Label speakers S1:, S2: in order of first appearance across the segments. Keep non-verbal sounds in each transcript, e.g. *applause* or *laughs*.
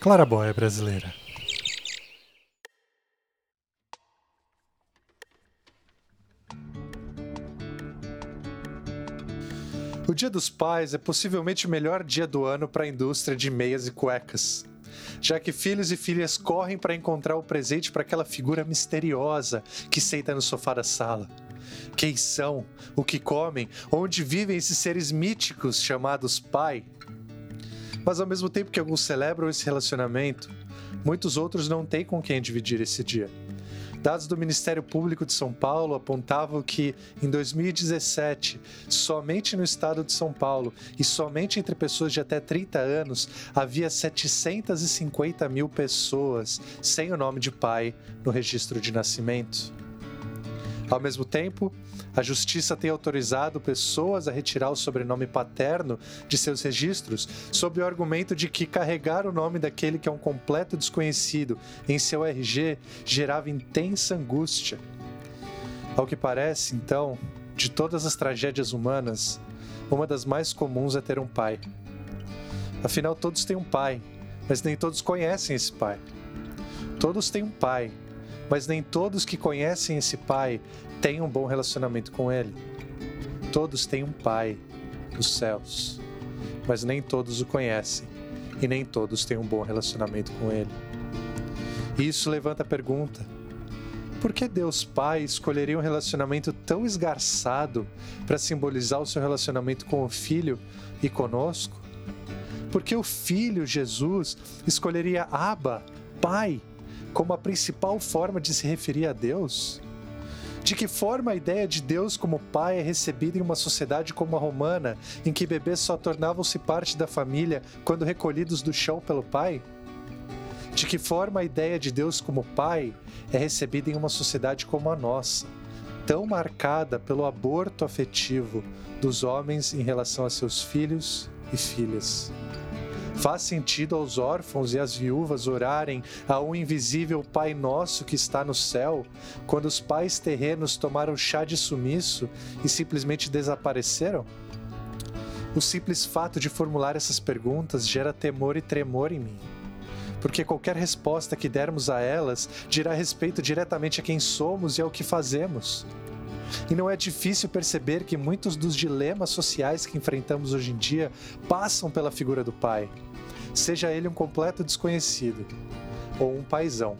S1: Clarabóia brasileira. O Dia dos Pais é possivelmente o melhor dia do ano para a indústria de meias e cuecas, já que filhos e filhas correm para encontrar o presente para aquela figura misteriosa que senta no sofá da sala. Quem são? O que comem? Onde vivem esses seres míticos chamados pai? Mas ao mesmo tempo que alguns celebram esse relacionamento, muitos outros não têm com quem dividir esse dia. Dados do Ministério Público de São Paulo apontavam que, em 2017, somente no estado de São Paulo e somente entre pessoas de até 30 anos, havia 750 mil pessoas sem o nome de pai no registro de nascimento. Ao mesmo tempo, a Justiça tem autorizado pessoas a retirar o sobrenome paterno de seus registros sob o argumento de que carregar o nome daquele que é um completo desconhecido em seu RG gerava intensa angústia. Ao que parece, então, de todas as tragédias humanas, uma das mais comuns é ter um pai. Afinal, todos têm um pai, mas nem todos conhecem esse pai. Todos têm um pai, mas nem todos que conhecem esse pai têm um bom relacionamento com ele. Todos têm um pai nos céus, mas nem todos o conhecem e nem todos têm um bom relacionamento com ele. E isso levanta a pergunta: por que Deus Pai escolheria um relacionamento tão esgarçado para simbolizar o seu relacionamento com o Filho e conosco? Por que o Filho Jesus escolheria Abba, Pai, como a principal forma de se referir a Deus? De que forma a ideia de Deus como pai é recebida em uma sociedade como a romana, em que bebês só tornavam-se parte da família quando recolhidos do chão pelo pai? De que forma a ideia de Deus como pai é recebida em uma sociedade como a nossa, tão marcada pelo aborto afetivo dos homens em relação a seus filhos e filhas? Faz sentido aos órfãos e às viúvas orarem a um invisível Pai Nosso que está no céu, quando os pais terrenos tomaram chá de sumiço e simplesmente desapareceram? O simples fato de formular essas perguntas gera temor e tremor em mim. Porque qualquer resposta que dermos a elas dirá respeito diretamente a quem somos e ao que fazemos. E não é difícil perceber que muitos dos dilemas sociais que enfrentamos hoje em dia passam pela figura do pai seja ele um completo desconhecido ou um paisão,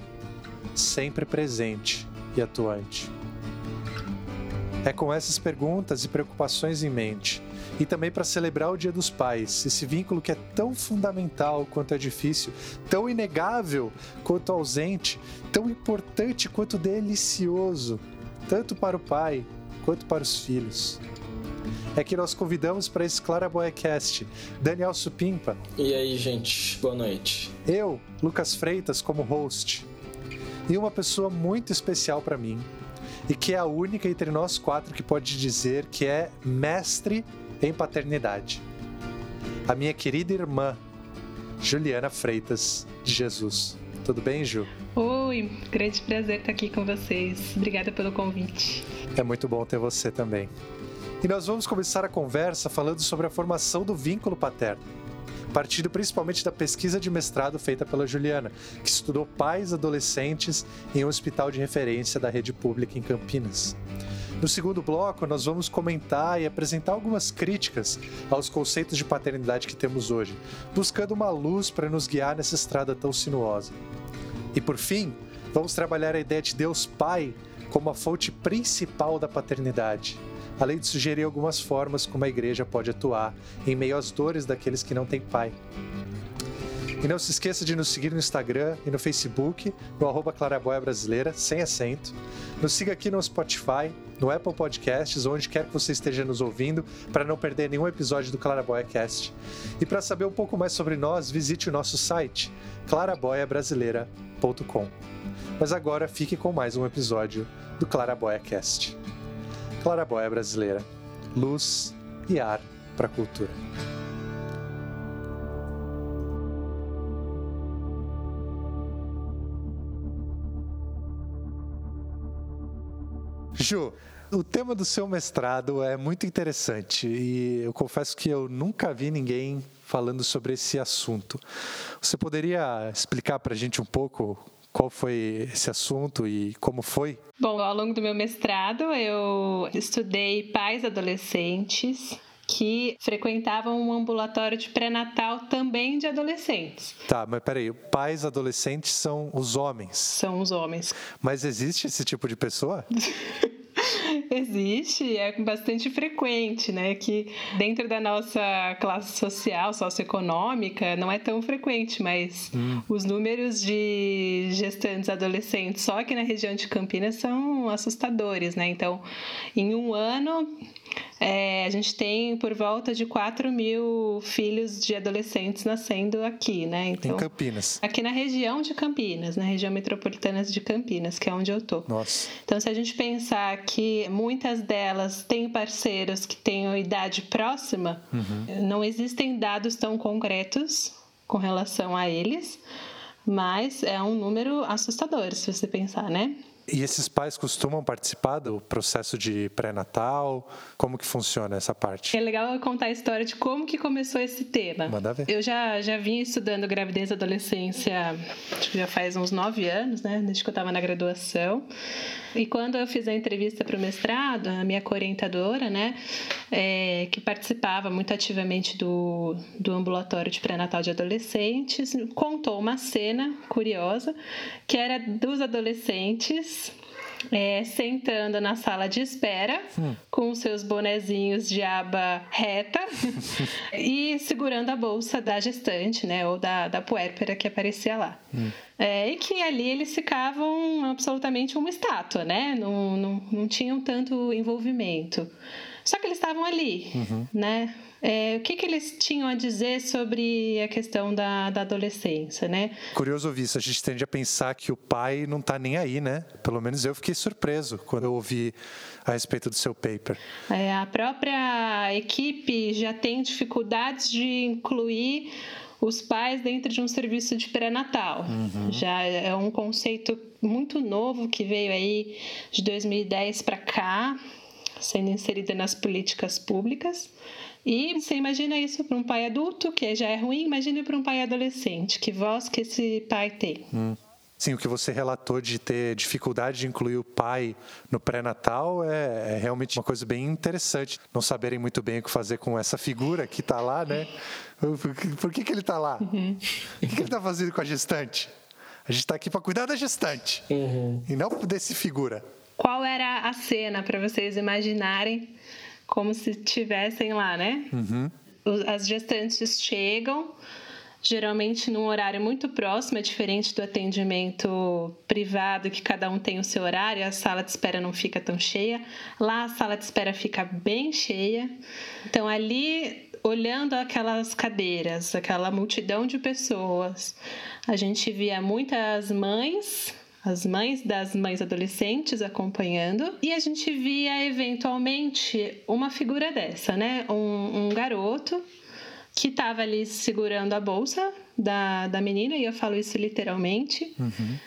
S1: sempre presente e atuante. É com essas perguntas e preocupações em mente, e também para celebrar o Dia dos Pais, esse vínculo que é tão fundamental quanto é difícil, tão inegável quanto ausente, tão importante quanto delicioso, tanto para o pai quanto para os filhos é que nós convidamos para esse Claraboycast Daniel Supimpa.
S2: E aí, gente, boa noite.
S1: Eu, Lucas Freitas, como host. E uma pessoa muito especial para mim, e que é a única entre nós quatro que pode dizer que é mestre em paternidade. A minha querida irmã, Juliana Freitas de Jesus. Tudo bem, Ju?
S3: Oi, grande prazer estar aqui com vocês. Obrigada pelo convite.
S1: É muito bom ter você também. E nós vamos começar a conversa falando sobre a formação do vínculo paterno, partindo principalmente da pesquisa de mestrado feita pela Juliana, que estudou pais adolescentes em um hospital de referência da rede pública em Campinas. No segundo bloco, nós vamos comentar e apresentar algumas críticas aos conceitos de paternidade que temos hoje, buscando uma luz para nos guiar nessa estrada tão sinuosa. E por fim, vamos trabalhar a ideia de Deus Pai como a fonte principal da paternidade além de sugerir algumas formas como a igreja pode atuar em meio às dores daqueles que não têm pai. E não se esqueça de nos seguir no Instagram e no Facebook, no arroba Claraboia Brasileira, sem acento. Nos siga aqui no Spotify, no Apple Podcasts, onde quer que você esteja nos ouvindo, para não perder nenhum episódio do Claraboia Cast. E para saber um pouco mais sobre nós, visite o nosso site, claraboiabrasileira.com. Mas agora fique com mais um episódio do Claraboia Cast. Claraboia brasileira. Luz e ar para a cultura. Ju, O tema do seu mestrado é muito interessante e eu confesso que eu nunca vi ninguém falando sobre esse assunto. Você poderia explicar para a gente um pouco qual foi esse assunto e como foi?
S3: Bom, ao longo do meu mestrado, eu estudei pais adolescentes que frequentavam um ambulatório de pré-natal também de adolescentes.
S1: Tá, mas peraí, pais adolescentes são os homens?
S3: São os homens.
S1: Mas existe esse tipo de pessoa? *laughs* *laughs*
S3: Existe, é bastante frequente, né? Que dentro da nossa classe social, socioeconômica, não é tão frequente, mas hum. os números de gestantes adolescentes só aqui na região de Campinas são assustadores, né? Então, em um ano, é, a gente tem por volta de 4 mil filhos de adolescentes nascendo aqui, né?
S1: Então, em Campinas.
S3: Aqui na região de Campinas, na região metropolitana de Campinas, que é onde eu tô.
S1: Nossa.
S3: Então, se a gente pensar que muitas delas têm parceiros que tenham idade próxima, uhum. não existem dados tão concretos com relação a eles, mas é um número assustador, se você pensar, né?
S1: E esses pais costumam participar do processo de pré-natal? Como que funciona essa parte?
S3: É legal contar a história de como que começou esse tema.
S1: Manda ver.
S3: Eu já, já vim estudando gravidez e adolescência, já faz uns nove anos, né? Desde que eu estava na graduação. E quando eu fiz a entrevista para o mestrado, a minha orientadora, né, é, que participava muito ativamente do, do ambulatório de pré-natal de adolescentes, contou uma cena curiosa que era dos adolescentes é, sentando na sala de espera hum. com os seus bonezinhos de aba reta *laughs* e segurando a bolsa da gestante, né, ou da, da puérpera que aparecia lá. Hum. É, e que ali eles ficavam absolutamente uma estátua, né? Não, não, não tinham tanto envolvimento. Só que eles estavam ali, uhum. né? É, o que, que eles tinham a dizer sobre a questão da, da adolescência, né?
S1: Curioso ouvir isso. A gente tende a pensar que o pai não está nem aí, né? Pelo menos eu fiquei surpreso quando eu ouvi a respeito do seu paper.
S3: É, a própria equipe já tem dificuldades de incluir os pais dentro de um serviço de pré-natal. Uhum. Já é um conceito muito novo que veio aí de 2010 para cá, sendo inserida nas políticas públicas. E você imagina isso para um pai adulto, que já é ruim, imagine para um pai adolescente, que voz que esse pai tem.
S1: Hum. Sim, o que você relatou de ter dificuldade de incluir o pai no pré-natal é, é, realmente uma coisa bem interessante. Não saberem muito bem o que fazer com essa figura que está lá, né? Por que, que ele está lá? Uhum. O que, que ele está fazendo com a gestante? A gente está aqui para cuidar da gestante uhum. e não desse figura.
S3: Qual era a cena para vocês imaginarem como se estivessem lá, né? Uhum. As gestantes chegam, geralmente num horário muito próximo, é diferente do atendimento privado, que cada um tem o seu horário, a sala de espera não fica tão cheia. Lá a sala de espera fica bem cheia. Então ali, olhando aquelas cadeiras, aquela multidão de pessoas, a gente via muitas mães as mães das mães adolescentes acompanhando, e a gente via eventualmente uma figura dessa, né? Um, um garoto que estava ali segurando a bolsa da, da menina, e eu falo isso literalmente. Uhum.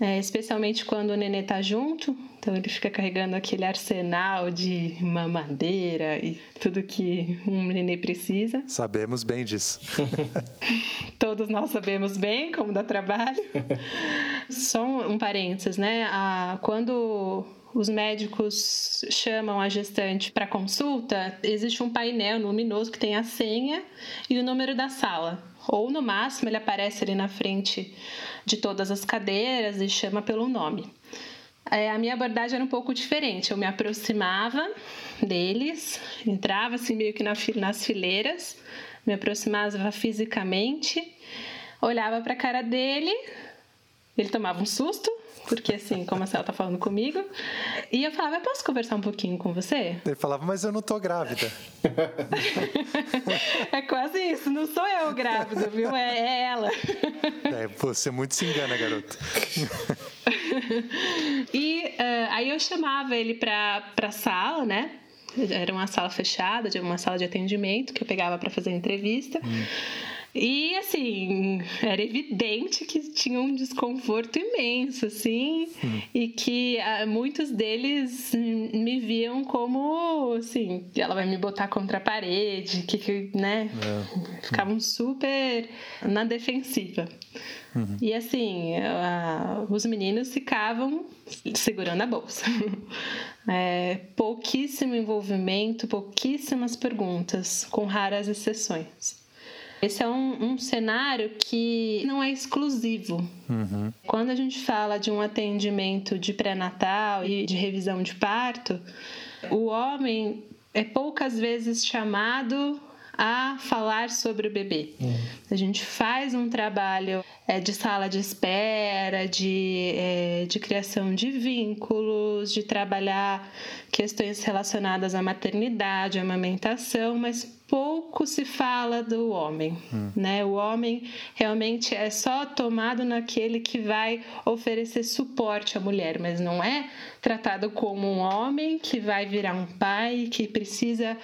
S3: É, especialmente quando o nenê tá junto, então ele fica carregando aquele arsenal de mamadeira e tudo que um nenê precisa.
S1: Sabemos bem disso. *laughs*
S3: Todos nós sabemos bem como dá trabalho. *laughs* Só um, um parênteses, né? Ah, quando os médicos chamam a gestante para consulta, existe um painel luminoso que tem a senha e o número da sala. Ou no máximo ele aparece ali na frente de todas as cadeiras e chama pelo nome. É, a minha abordagem era um pouco diferente. Eu me aproximava deles, entrava assim meio que nas fileiras, me aproximava fisicamente, olhava para a cara dele, ele tomava um susto, porque assim, como a Célia tá falando comigo, e eu falava, eu posso conversar um pouquinho com você?
S1: Ele falava, mas eu não tô grávida. *laughs*
S3: é quase isso, não sou eu grávida, viu? É, é ela. *laughs*
S1: É, você muito se engana, garoto. *laughs*
S3: e uh, aí eu chamava ele pra, pra sala, né? Era uma sala fechada, uma sala de atendimento que eu pegava para fazer entrevista. Hum. E assim, era evidente que tinha um desconforto imenso, assim, hum. e que ah, muitos deles me viam como assim, ela vai me botar contra a parede, que, que né? É. Ficavam super na defensiva. Uhum. E assim, uh, os meninos ficavam segurando a bolsa. *laughs* É, pouquíssimo envolvimento, pouquíssimas perguntas, com raras exceções. Esse é um, um cenário que não é exclusivo. Uhum. Quando a gente fala de um atendimento de pré-natal e de revisão de parto, o homem é poucas vezes chamado a falar sobre o bebê. Uhum. A gente faz um trabalho é, de sala de espera, de, é, de criação de vínculos, de trabalhar questões relacionadas à maternidade, à amamentação, mas pouco se fala do homem, hum. né? O homem realmente é só tomado naquele que vai oferecer suporte à mulher, mas não é tratado como um homem que vai virar um pai que precisa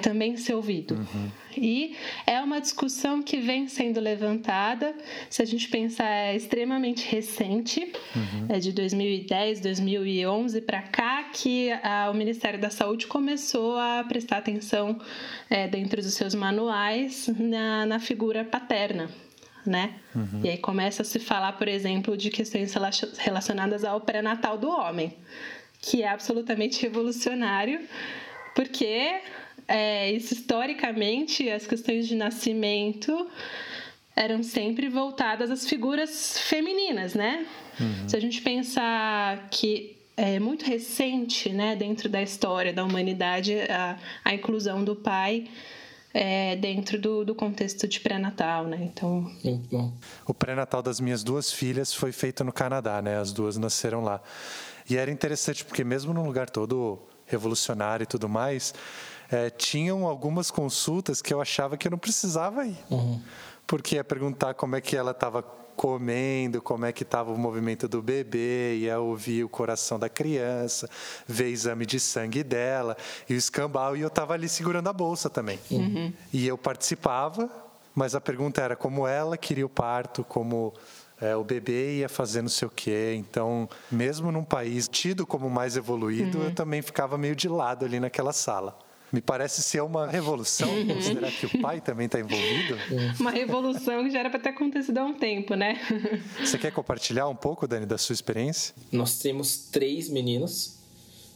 S3: também ser ouvido. Uhum. E é uma discussão que vem sendo levantada, se a gente pensar, é extremamente recente, uhum. é de 2010, 2011 para cá que a, o Ministério da Saúde começou a prestar atenção é, dentro dos seus manuais na, na figura paterna. Né? Uhum. E aí começa a se falar, por exemplo, de questões relacionadas ao pré-natal do homem, que é absolutamente revolucionário, porque é, isso historicamente, as questões de nascimento eram sempre voltadas às figuras femininas, né? Uhum. Se a gente pensar que é muito recente, né, dentro da história da humanidade, a, a inclusão do pai é, dentro do, do, contexto de pré-natal, né? Então.
S1: O pré-natal das minhas duas filhas foi feito no Canadá, né? As duas nasceram lá. E era interessante porque mesmo num lugar todo revolucionário e tudo mais, é, tinham algumas consultas que eu achava que eu não precisava ir. Uhum. Porque ia perguntar como é que ela estava comendo, como é que estava o movimento do bebê, ia ouvir o coração da criança, ver exame de sangue dela e o escambau, e eu estava ali segurando a bolsa também. Uhum. E eu participava, mas a pergunta era como ela queria o parto, como é, o bebê ia fazer não sei o quê. Então, mesmo num país tido como mais evoluído, uhum. eu também ficava meio de lado ali naquela sala. Me parece ser uma revolução, uhum. considerar que o pai também está envolvido.
S3: Uma revolução que já era para ter acontecido há um tempo, né? *laughs*
S1: Você quer compartilhar um pouco, Dani, da sua experiência?
S2: Nós temos três meninos.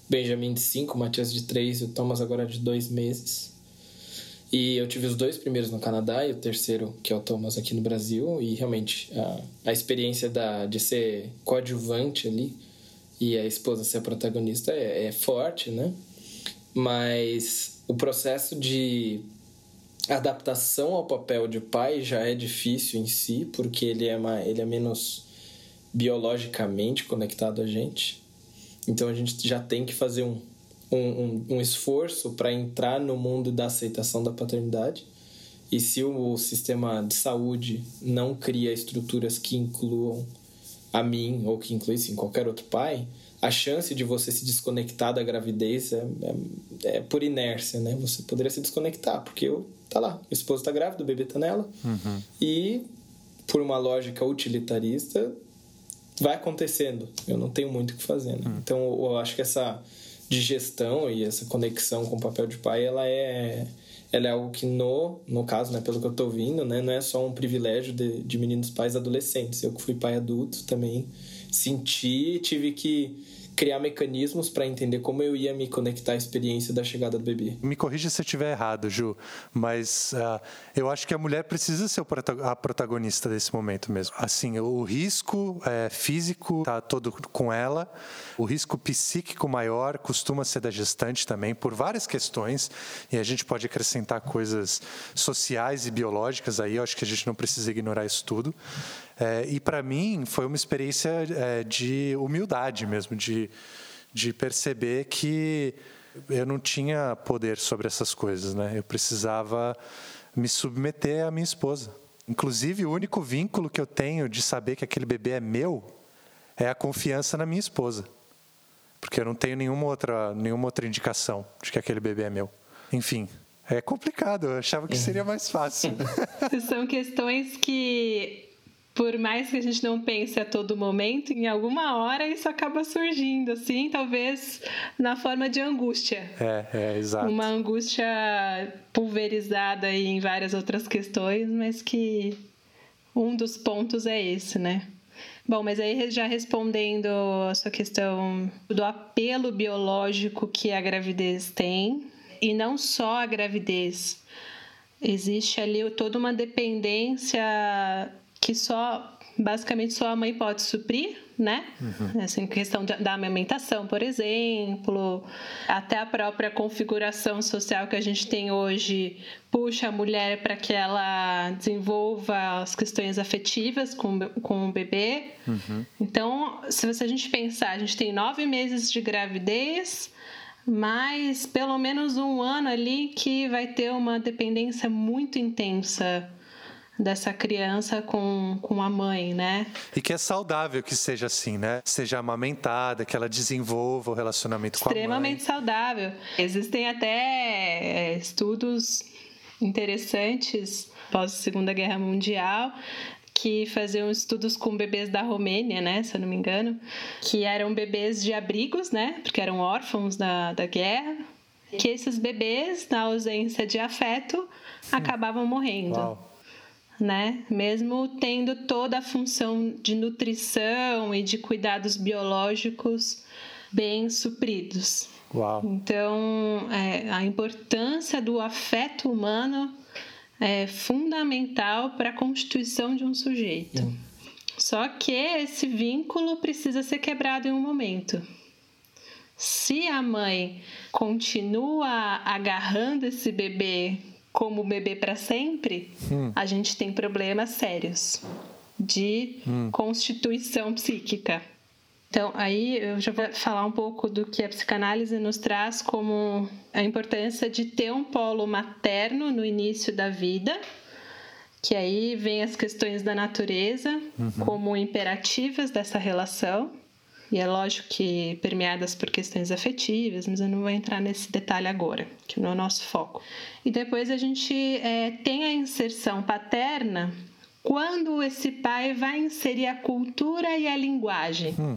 S2: Benjamin de cinco, Matias de três e o Thomas agora de dois meses. E eu tive os dois primeiros no Canadá e o terceiro, que é o Thomas, aqui no Brasil. E realmente, a, a experiência da, de ser coadjuvante ali e a esposa ser a protagonista é, é forte, né? Mas o processo de adaptação ao papel de pai já é difícil em si, porque ele é, ele é menos biologicamente conectado a gente. Então a gente já tem que fazer um, um, um, esforço para entrar no mundo da aceitação da paternidade. E se o sistema de saúde não cria estruturas que incluam a mim ou que incluíssem qualquer outro pai, a chance de você se desconectar da gravidez é, é, é, por inércia, né? Você poderia se desconectar, porque eu, tá lá, o esposo tá grávido, o bebê tá nela. Uhum. E, por uma lógica utilitarista, vai acontecendo. Eu não tenho muito o que fazer, né? Uhum. Então, eu acho que essa digestão e essa conexão com o papel de pai, ela é ela é algo que no, no caso, né, pelo que eu tô ouvindo, né, não é só um privilégio de, de meninos pais adolescentes. Eu que fui pai adulto também senti, tive que criar mecanismos para entender como eu ia me conectar à experiência da chegada do bebê.
S1: Me corrija se eu estiver errado, Ju, mas uh, eu acho que a mulher precisa ser a protagonista desse momento mesmo. Assim, o risco é, físico está todo com ela, o risco psíquico maior costuma ser da gestante também, por várias questões, e a gente pode acrescentar coisas sociais e biológicas aí, eu acho que a gente não precisa ignorar isso tudo. É, e para mim foi uma experiência é, de humildade mesmo, de, de perceber que eu não tinha poder sobre essas coisas, né? Eu precisava me submeter à minha esposa. Inclusive, o único vínculo que eu tenho de saber que aquele bebê é meu é a confiança na minha esposa. Porque eu não tenho nenhuma outra, nenhuma outra indicação de que aquele bebê é meu. Enfim, É complicado, eu achava que seria mais fácil. *laughs*
S3: São questões que por mais que a gente não pense a todo momento, em alguma hora isso acaba surgindo, assim, talvez na forma de angústia.
S1: É, é, exato.
S3: Uma angústia pulverizada em várias outras questões, mas que um dos pontos é esse, né? Bom, mas aí já respondendo a sua questão do apelo biológico que a gravidez tem, e não só a gravidez, existe ali toda uma dependência que só basicamente só a mãe pode suprir, né? Uhum. Assim, questão da amamentação, por exemplo, até a própria configuração social que a gente tem hoje puxa a mulher para que ela desenvolva as questões afetivas com, com o bebê. Uhum. Então, se a gente pensar, a gente tem nove meses de gravidez, mais pelo menos um ano ali que vai ter uma dependência muito intensa dessa criança com, com a mãe, né?
S1: E que é saudável que seja assim, né? Seja amamentada, que ela desenvolva o relacionamento com a mãe.
S3: Extremamente saudável. Existem até é, estudos interessantes pós Segunda Guerra Mundial que faziam estudos com bebês da Romênia, né, se eu não me engano, que eram bebês de abrigos, né, porque eram órfãos da, da guerra, que esses bebês, na ausência de afeto, acabavam morrendo. Uau né? Mesmo tendo toda a função de nutrição e de cuidados biológicos bem supridos.
S1: Uau.
S3: Então, é, a importância do afeto humano é fundamental para a constituição de um sujeito. Hum. Só que esse vínculo precisa ser quebrado em um momento. Se a mãe continua agarrando esse bebê como bebê para sempre, hum. a gente tem problemas sérios de hum. constituição psíquica. Então, aí eu já vou falar um pouco do que a psicanálise nos traz como a importância de ter um polo materno no início da vida, que aí vem as questões da natureza uhum. como imperativas dessa relação. E é lógico que permeadas por questões afetivas, mas eu não vou entrar nesse detalhe agora, que não é o nosso foco. E depois a gente é, tem a inserção paterna quando esse pai vai inserir a cultura e a linguagem. Hum.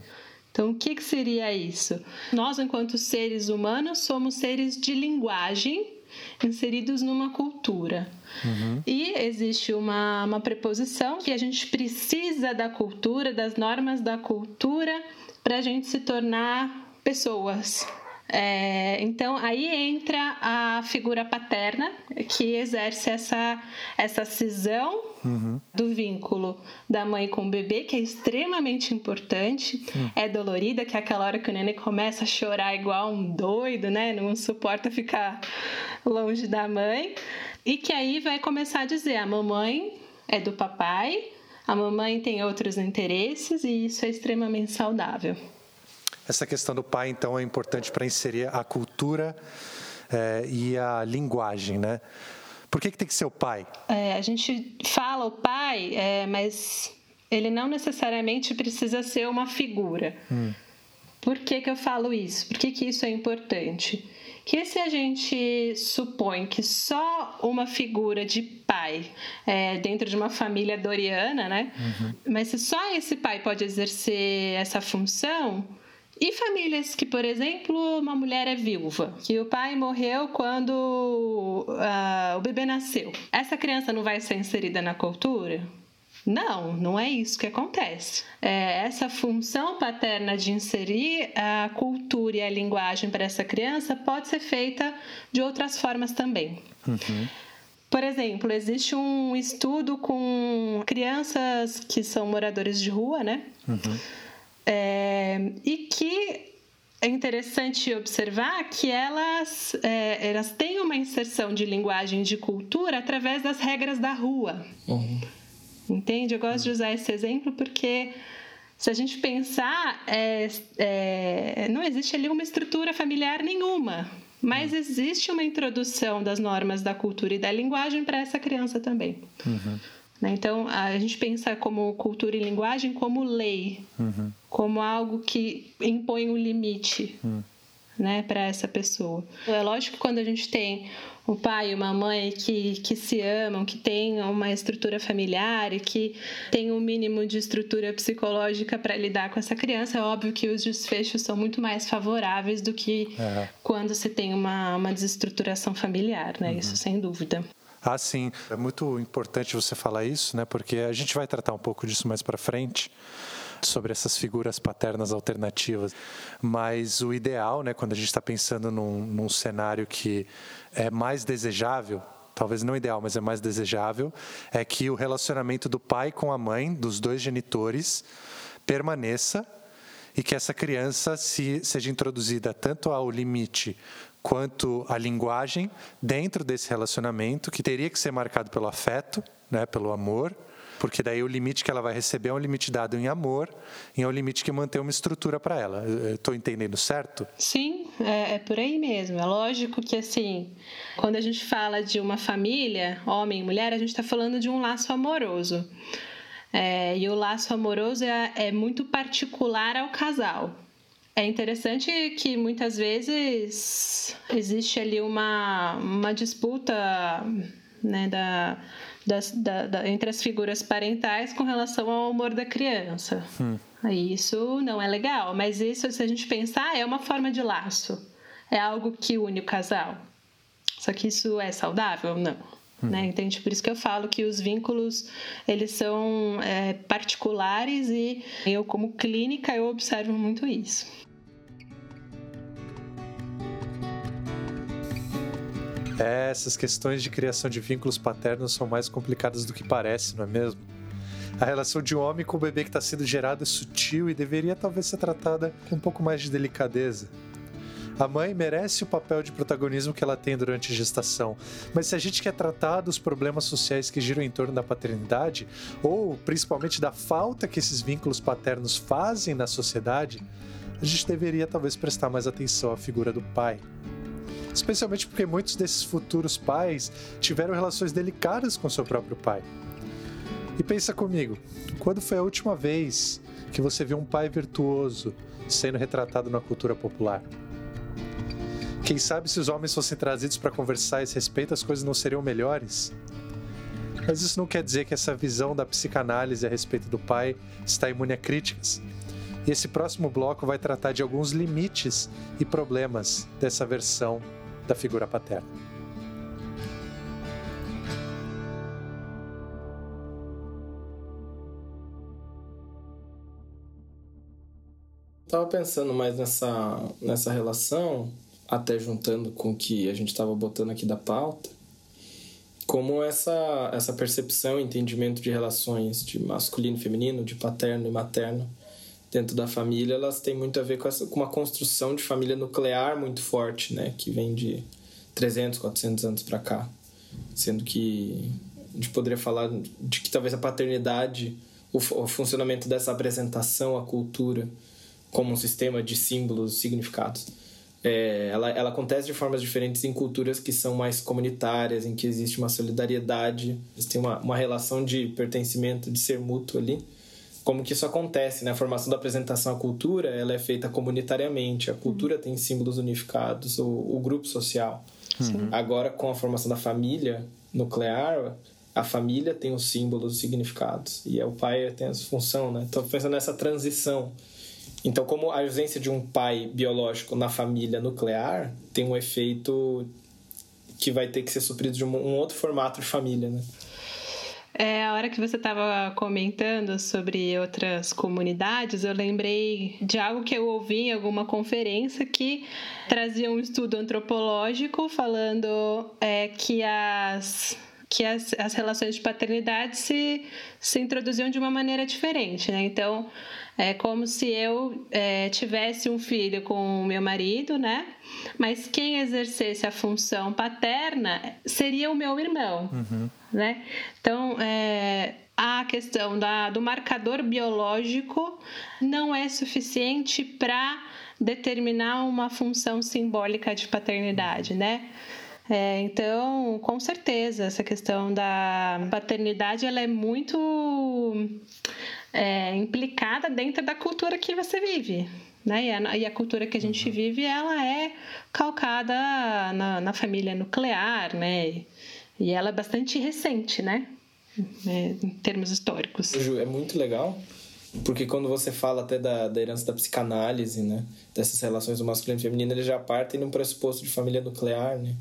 S3: Então, o que, que seria isso? Nós, enquanto seres humanos, somos seres de linguagem inseridos numa cultura. Uhum. E existe uma, uma preposição que a gente precisa da cultura, das normas da cultura para a gente se tornar pessoas. É, então aí entra a figura paterna que exerce essa, essa cisão uhum. do vínculo da mãe com o bebê, que é extremamente importante. Uhum. É dolorida, que é aquela hora que o neném começa a chorar igual um doido, né? Não suporta ficar longe da mãe. E que aí vai começar a dizer: a mamãe é do papai, a mamãe tem outros interesses e isso é extremamente saudável.
S1: Essa questão do pai, então, é importante para inserir a cultura é, e a linguagem, né? Por que, que tem que ser o pai?
S3: É, a gente fala o pai, é, mas ele não necessariamente precisa ser uma figura. Hum. Por que, que eu falo isso? Por que, que isso é importante? Que se a gente supõe que só uma figura de pai é, dentro de uma família doriana, né? Uhum. Mas se só esse pai pode exercer essa função, e famílias que, por exemplo, uma mulher é viúva, que o pai morreu quando uh, o bebê nasceu. Essa criança não vai ser inserida na cultura? Não, não é isso que acontece. É, essa função paterna de inserir a cultura e a linguagem para essa criança pode ser feita de outras formas também. Uhum. Por exemplo, existe um estudo com crianças que são moradores de rua, né? Uhum. É, e que é interessante observar que elas, é, elas têm uma inserção de linguagem de cultura através das regras da rua. Uhum. Entende? Eu gosto de usar esse exemplo porque se a gente pensar, é, é, não existe ali uma estrutura familiar nenhuma, mas existe uma introdução das normas da cultura e da linguagem para essa criança também. Uhum. Né? Então, a gente pensa como cultura e linguagem como lei, uhum. como algo que impõe um limite. Uhum. Né, para essa pessoa. É lógico que quando a gente tem o pai e uma mãe que, que se amam, que têm uma estrutura familiar e que tem um mínimo de estrutura psicológica para lidar com essa criança, é óbvio que os desfechos são muito mais favoráveis do que é. quando se tem uma, uma desestruturação familiar, né? Uhum. Isso sem dúvida.
S1: Ah, sim. É muito importante você falar isso, né? Porque a gente vai tratar um pouco disso mais para frente sobre essas figuras paternas alternativas. Mas o ideal, né, quando a gente está pensando num, num cenário que é mais desejável, talvez não ideal, mas é mais desejável, é que o relacionamento do pai com a mãe, dos dois genitores, permaneça e que essa criança se, seja introduzida tanto ao limite quanto à linguagem dentro desse relacionamento, que teria que ser marcado pelo afeto, né, pelo amor, porque daí o limite que ela vai receber é um limite dado em amor e é um limite que mantém uma estrutura para ela. Estou entendendo certo?
S3: Sim, é, é, por aí mesmo. É lógico que, assim, quando a gente fala de uma família, homem e mulher, a gente está falando de um laço amoroso. É, e o laço amoroso é, é muito particular ao casal. É interessante que muitas vezes existe ali uma, uma disputa né, da, das, da, da, entre as figuras parentais com relação ao humor da criança. Hum. Isso não é legal, mas isso, se a gente pensar, é uma forma de laço. É algo que une o casal. Só que isso é saudável? Não. Hum. Né? Entende? Por isso que eu falo que os vínculos eles são é, particulares e eu, como clínica, eu observo muito isso.
S1: É, essas questões de criação de vínculos paternos são mais complicadas do que parece, não é mesmo? A relação de um homem com o bebê que está sendo gerado é sutil e deveria talvez ser tratada com um pouco mais de delicadeza. A mãe merece o papel de protagonismo que ela tem durante a gestação, mas se a gente quer tratar dos problemas sociais que giram em torno da paternidade, ou principalmente da falta que esses vínculos paternos fazem na sociedade, a gente deveria talvez prestar mais atenção à figura do pai especialmente porque muitos desses futuros pais tiveram relações delicadas com seu próprio pai. E pensa comigo, quando foi a última vez que você viu um pai virtuoso sendo retratado na cultura popular? Quem sabe se os homens fossem trazidos para conversar a esse respeito, as coisas não seriam melhores? Mas isso não quer dizer que essa visão da psicanálise a respeito do pai está imune a críticas. E esse próximo bloco vai tratar de alguns limites e problemas dessa versão da figura paterna.
S2: Estava pensando mais nessa, nessa relação, até juntando com o que a gente estava botando aqui da pauta, como essa, essa percepção entendimento de relações de masculino e feminino, de paterno e materno, dentro da família, elas têm muito a ver com, essa, com uma construção de família nuclear muito forte, né? Que vem de 300, 400 anos para cá. Sendo que a gente poderia falar de que talvez a paternidade, o, o funcionamento dessa apresentação à cultura como um sistema de símbolos, significados, é, ela, ela acontece de formas diferentes em culturas que são mais comunitárias, em que existe uma solidariedade, tem uma, uma relação de pertencimento, de ser mútuo ali como que isso acontece, né? A formação da apresentação à cultura, ela é feita comunitariamente. A cultura uhum. tem símbolos unificados, o, o grupo social. Sim. Agora, com a formação da família nuclear, a família tem os símbolos, os significados. E o pai tem a função, né? Então, pensando nessa transição. Então, como a ausência de um pai biológico na família nuclear tem um efeito que vai ter que ser suprido de um, um outro formato de família, né?
S3: É, a hora que você estava comentando sobre outras comunidades, eu lembrei de algo que eu ouvi em alguma conferência que trazia um estudo antropológico falando é, que as que as, as relações de paternidade se, se introduziam de uma maneira diferente, né? Então, é como se eu é, tivesse um filho com o meu marido, né? Mas quem exercesse a função paterna seria o meu irmão, uhum. né? Então, é, a questão da, do marcador biológico não é suficiente para determinar uma função simbólica de paternidade, né? É, então, com certeza, essa questão da paternidade ela é muito é, implicada dentro da cultura que você vive. Né? E, a, e a cultura que a gente uhum. vive, ela é calcada na, na família nuclear, né? E ela é bastante recente, né? É, em termos históricos.
S2: É muito legal, porque quando você fala até da, da herança da psicanálise, né? Dessas relações do masculino e feminino, eles já partem num pressuposto de família nuclear, né?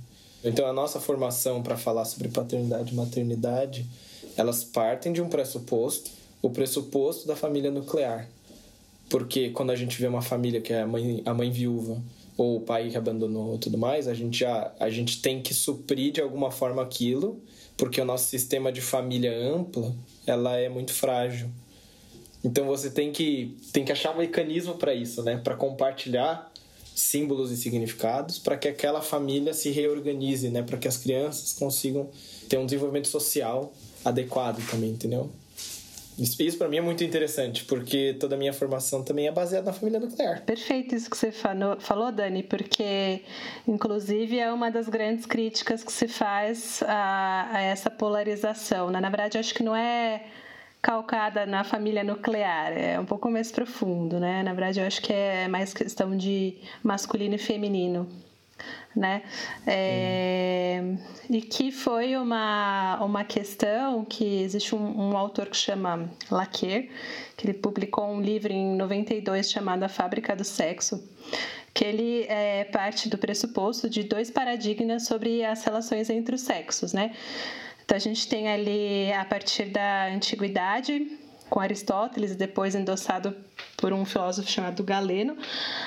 S2: Então a nossa formação para falar sobre paternidade e maternidade, elas partem de um pressuposto, o pressuposto da família nuclear. Porque quando a gente vê uma família que é a mãe, a mãe viúva ou o pai que abandonou tudo mais, a gente já a gente tem que suprir de alguma forma aquilo, porque o nosso sistema de família ampla, ela é muito frágil. Então você tem que tem que achar um mecanismo para isso, né? Para compartilhar símbolos e significados para que aquela família se reorganize, né? Para que as crianças consigam ter um desenvolvimento social adequado também, entendeu? Isso, isso para mim é muito interessante, porque toda a minha formação também é baseada na família nuclear.
S3: Perfeito isso que você falou, Dani, porque inclusive é uma das grandes críticas que se faz a, a essa polarização. Né? Na verdade, acho que não é calcada na família nuclear, é um pouco mais profundo, né? Na verdade, eu acho que é mais questão de masculino e feminino, né? É, e que foi uma, uma questão que existe um, um autor que chama Laquer, que ele publicou um livro em 92 chamado A Fábrica do Sexo, que ele é parte do pressuposto de dois paradigmas sobre as relações entre os sexos, né? Então a gente tem ali a partir da antiguidade com Aristóteles e depois endossado por um filósofo chamado Galeno,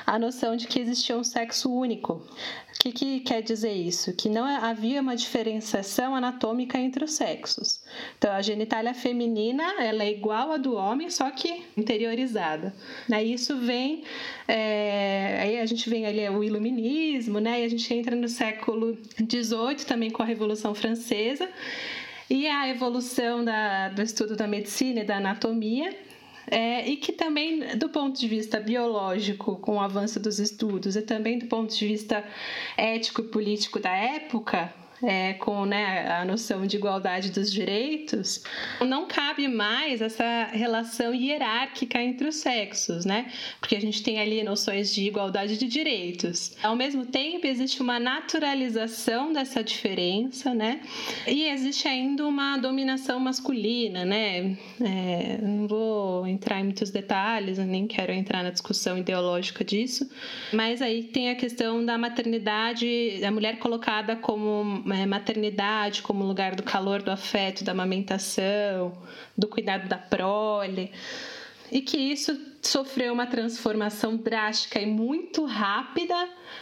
S3: a noção de que existia um sexo único. O que, que, quer dizer isso? Que não havia uma diferenciação anatômica entre os sexos. Então, a genitália feminina ela é igual à do homem, só que interiorizada. Né? Isso vem, é, aí a gente vem ali o iluminismo, né? e a gente entra no século XVIII também com a Revolução Francesa, e a evolução da, do estudo da medicina e da anatomia, é, e que também, do ponto de vista biológico, com o avanço dos estudos, e também do ponto de vista ético e político da época, é, com né, a noção de igualdade dos direitos, não cabe mais essa relação hierárquica entre os sexos, né? Porque a gente tem ali noções de igualdade de direitos. Ao mesmo tempo, existe uma naturalização dessa diferença, né? E existe ainda uma dominação masculina, né? É, não vou entrar em muitos detalhes, nem quero entrar na discussão ideológica disso, mas aí tem a questão da maternidade, a mulher colocada como maternidade como lugar do calor, do afeto, da amamentação, do cuidado da prole, e que isso sofreu uma transformação drástica e muito rápida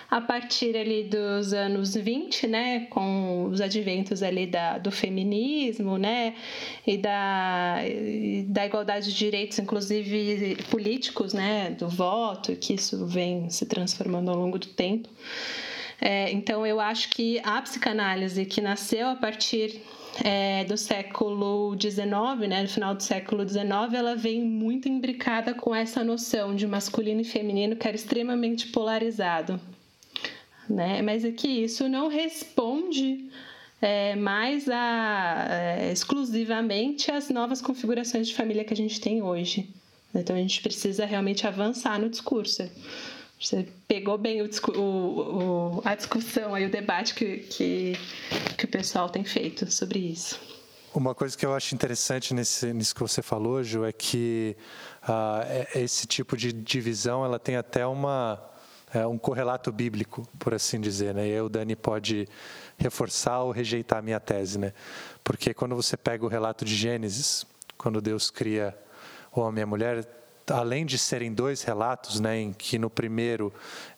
S3: a partir ali dos anos 20, né, com os adventos ali da, do feminismo, né, e da, e da igualdade de direitos, inclusive políticos, né, do voto, que isso vem se transformando ao longo do tempo. É, então, eu acho que a psicanálise que nasceu a partir é, do século XIX, né, no final do século XIX, ela vem muito imbricada com essa noção de masculino e feminino que era extremamente polarizado. Né? Mas é que isso não responde é, mais a, é, exclusivamente às novas configurações de família que a gente tem hoje. Então a gente precisa realmente avançar no discurso. Você pegou bem o, o, o, a discussão aí, o debate que, que, que o pessoal tem feito sobre isso.
S1: Uma coisa que eu acho interessante nesse, nisso que você falou, Ju, é que uh, esse tipo de divisão ela tem até uma, é, um correlato bíblico, por assim dizer. Né? E aí o Dani pode reforçar ou rejeitar a minha tese. Né? Porque quando você pega o relato de Gênesis, quando Deus cria o homem e a mulher, além de serem dois relatos, né, em que no primeiro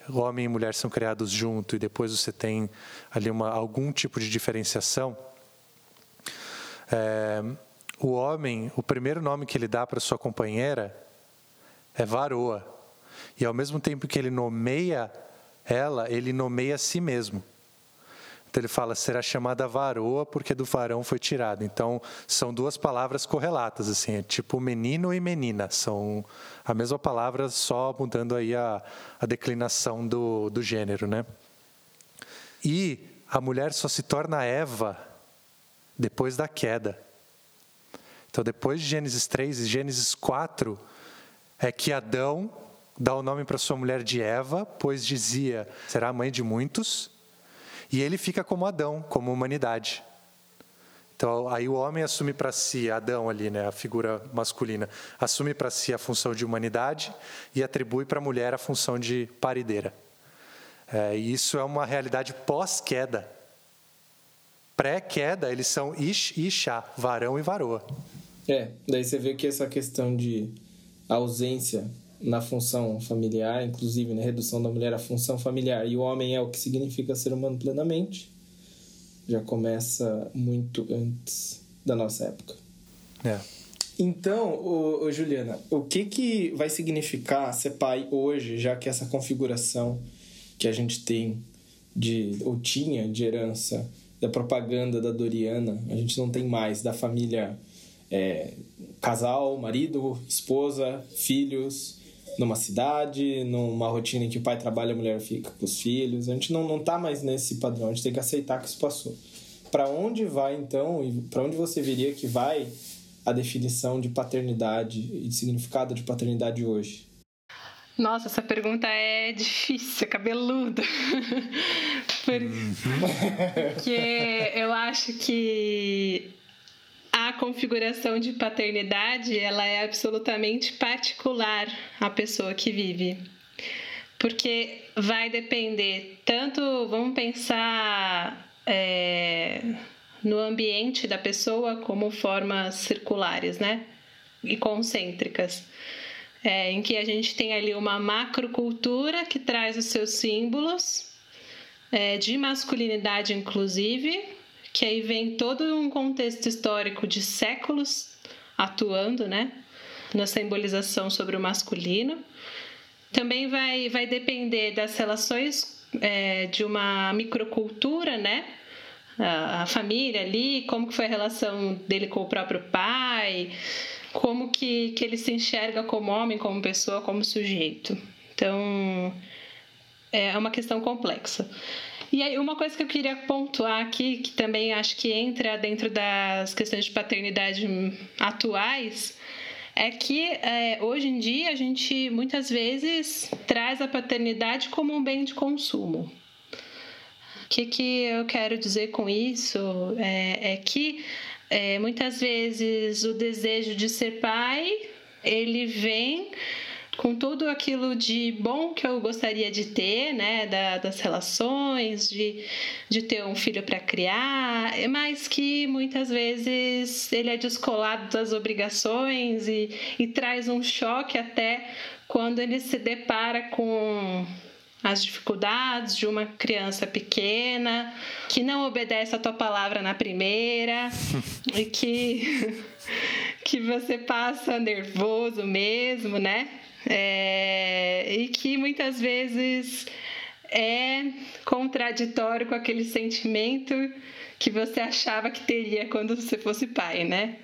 S1: homem e mulher são criados junto e depois você tem ali uma, algum tipo de diferenciação, é, o homem, o primeiro nome que ele dá para sua companheira é varoa. E ao mesmo tempo que ele nomeia ela, ele nomeia a si mesmo. Então ele fala, será chamada varoa porque do varão foi tirado. Então são duas palavras correlatas, assim, é tipo menino e menina. São a mesma palavra, só mudando aí a, a declinação do, do gênero, né? E a mulher só se torna Eva depois da queda. Então depois de Gênesis 3 e Gênesis 4 é que Adão dá o nome para sua mulher de Eva, pois dizia: será mãe de muitos. E ele fica como Adão, como humanidade. Então, aí o homem assume para si, Adão ali, né, a figura masculina, assume para si a função de humanidade e atribui para a mulher a função de parideira. É, e isso é uma realidade pós-queda. Pré-queda, eles são ish e isha, varão e varoa.
S2: É, daí você vê que essa questão de ausência na função familiar, inclusive na redução da mulher à função familiar, e o homem é o que significa ser humano plenamente, já começa muito antes da nossa época.
S1: É.
S2: Então, ô, ô, Juliana, o que, que vai significar ser pai hoje, já que essa configuração que a gente tem de ou tinha de herança da propaganda da Doriana, a gente não tem mais da família é, casal, marido, esposa, filhos, numa cidade, numa rotina em que o pai trabalha e a mulher fica com os filhos. A gente não, não tá mais nesse padrão, a gente tem que aceitar que isso passou. Para onde vai então, e para onde você viria que vai a definição de paternidade e de significado de paternidade hoje?
S3: Nossa, essa pergunta é difícil, é cabeluda. *laughs* Porque eu acho que a configuração de paternidade ela é absolutamente particular à pessoa que vive. Porque vai depender tanto, vamos pensar é, no ambiente da pessoa como formas circulares, né? E concêntricas. É, em que a gente tem ali uma macrocultura que traz os seus símbolos, é, de masculinidade inclusive, que aí vem todo um contexto histórico de séculos atuando, né, na simbolização sobre o masculino. Também vai, vai depender das relações é, de uma microcultura, né, a, a família ali, como que foi a relação dele com o próprio pai, como que, que ele se enxerga como homem, como pessoa, como sujeito. Então, é uma questão complexa. E aí, uma coisa que eu queria pontuar aqui, que também acho que entra dentro das questões de paternidade atuais, é que é, hoje em dia a gente muitas vezes traz a paternidade como um bem de consumo. O que, que eu quero dizer com isso? É, é que é, muitas vezes o desejo de ser pai ele vem com tudo aquilo de bom que eu gostaria de ter, né, da, das relações, de, de ter um filho para criar, mas que muitas vezes ele é descolado das obrigações e, e traz um choque até quando ele se depara com as dificuldades de uma criança pequena que não obedece a tua palavra na primeira *laughs* e que *laughs* que você passa nervoso mesmo, né? é, e que muitas vezes é contraditório com aquele sentimento que você achava que teria quando você fosse pai, né?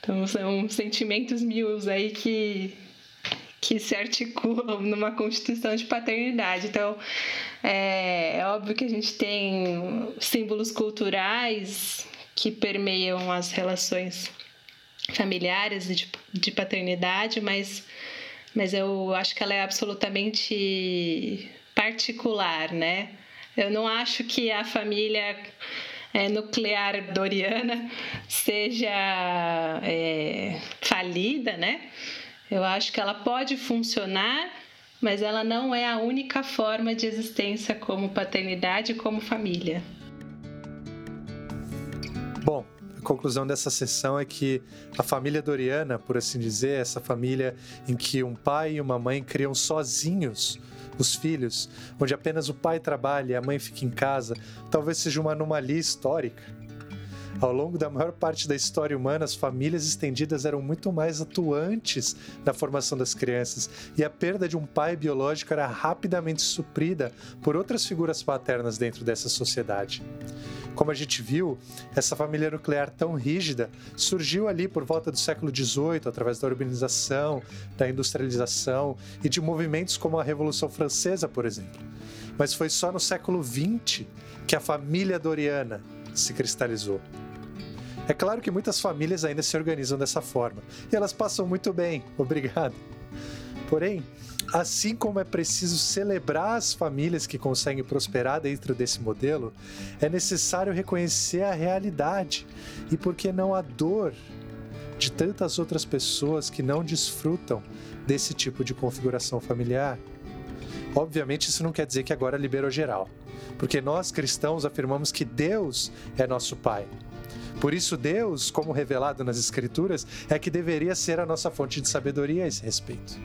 S3: Então são sentimentos mil aí que que se articulam numa constituição de paternidade. Então, é, é óbvio que a gente tem símbolos culturais que permeiam as relações familiares de, de paternidade, mas mas eu acho que ela é absolutamente particular, né? Eu não acho que a família é, nuclear doriana *laughs* seja é, falida, né? Eu acho que ela pode funcionar, mas ela não é a única forma de existência como paternidade como família.
S1: Bom, conclusão dessa sessão é que a família Doriana, por assim dizer, essa família em que um pai e uma mãe criam sozinhos os filhos, onde apenas o pai trabalha e a mãe fica em casa, talvez seja uma anomalia histórica. Ao longo da maior parte da história humana, as famílias estendidas eram muito mais atuantes na formação das crianças e a perda de um pai biológico era rapidamente suprida por outras figuras paternas dentro dessa sociedade. Como a gente viu, essa família nuclear tão rígida surgiu ali por volta do século XVIII, através da urbanização, da industrialização e de movimentos como a Revolução Francesa, por exemplo. Mas foi só no século XX que a família doriana se cristalizou. É claro que muitas famílias ainda se organizam dessa forma, e elas passam muito bem, obrigado. Porém, assim como é preciso celebrar as famílias que conseguem prosperar dentro desse modelo, é necessário reconhecer a realidade e, por que não, a dor de tantas outras pessoas que não desfrutam desse tipo de configuração familiar. Obviamente, isso não quer dizer que agora liberou geral, porque nós cristãos afirmamos que Deus é nosso Pai. Por isso, Deus, como revelado nas Escrituras, é que deveria ser a nossa fonte de sabedoria a esse respeito.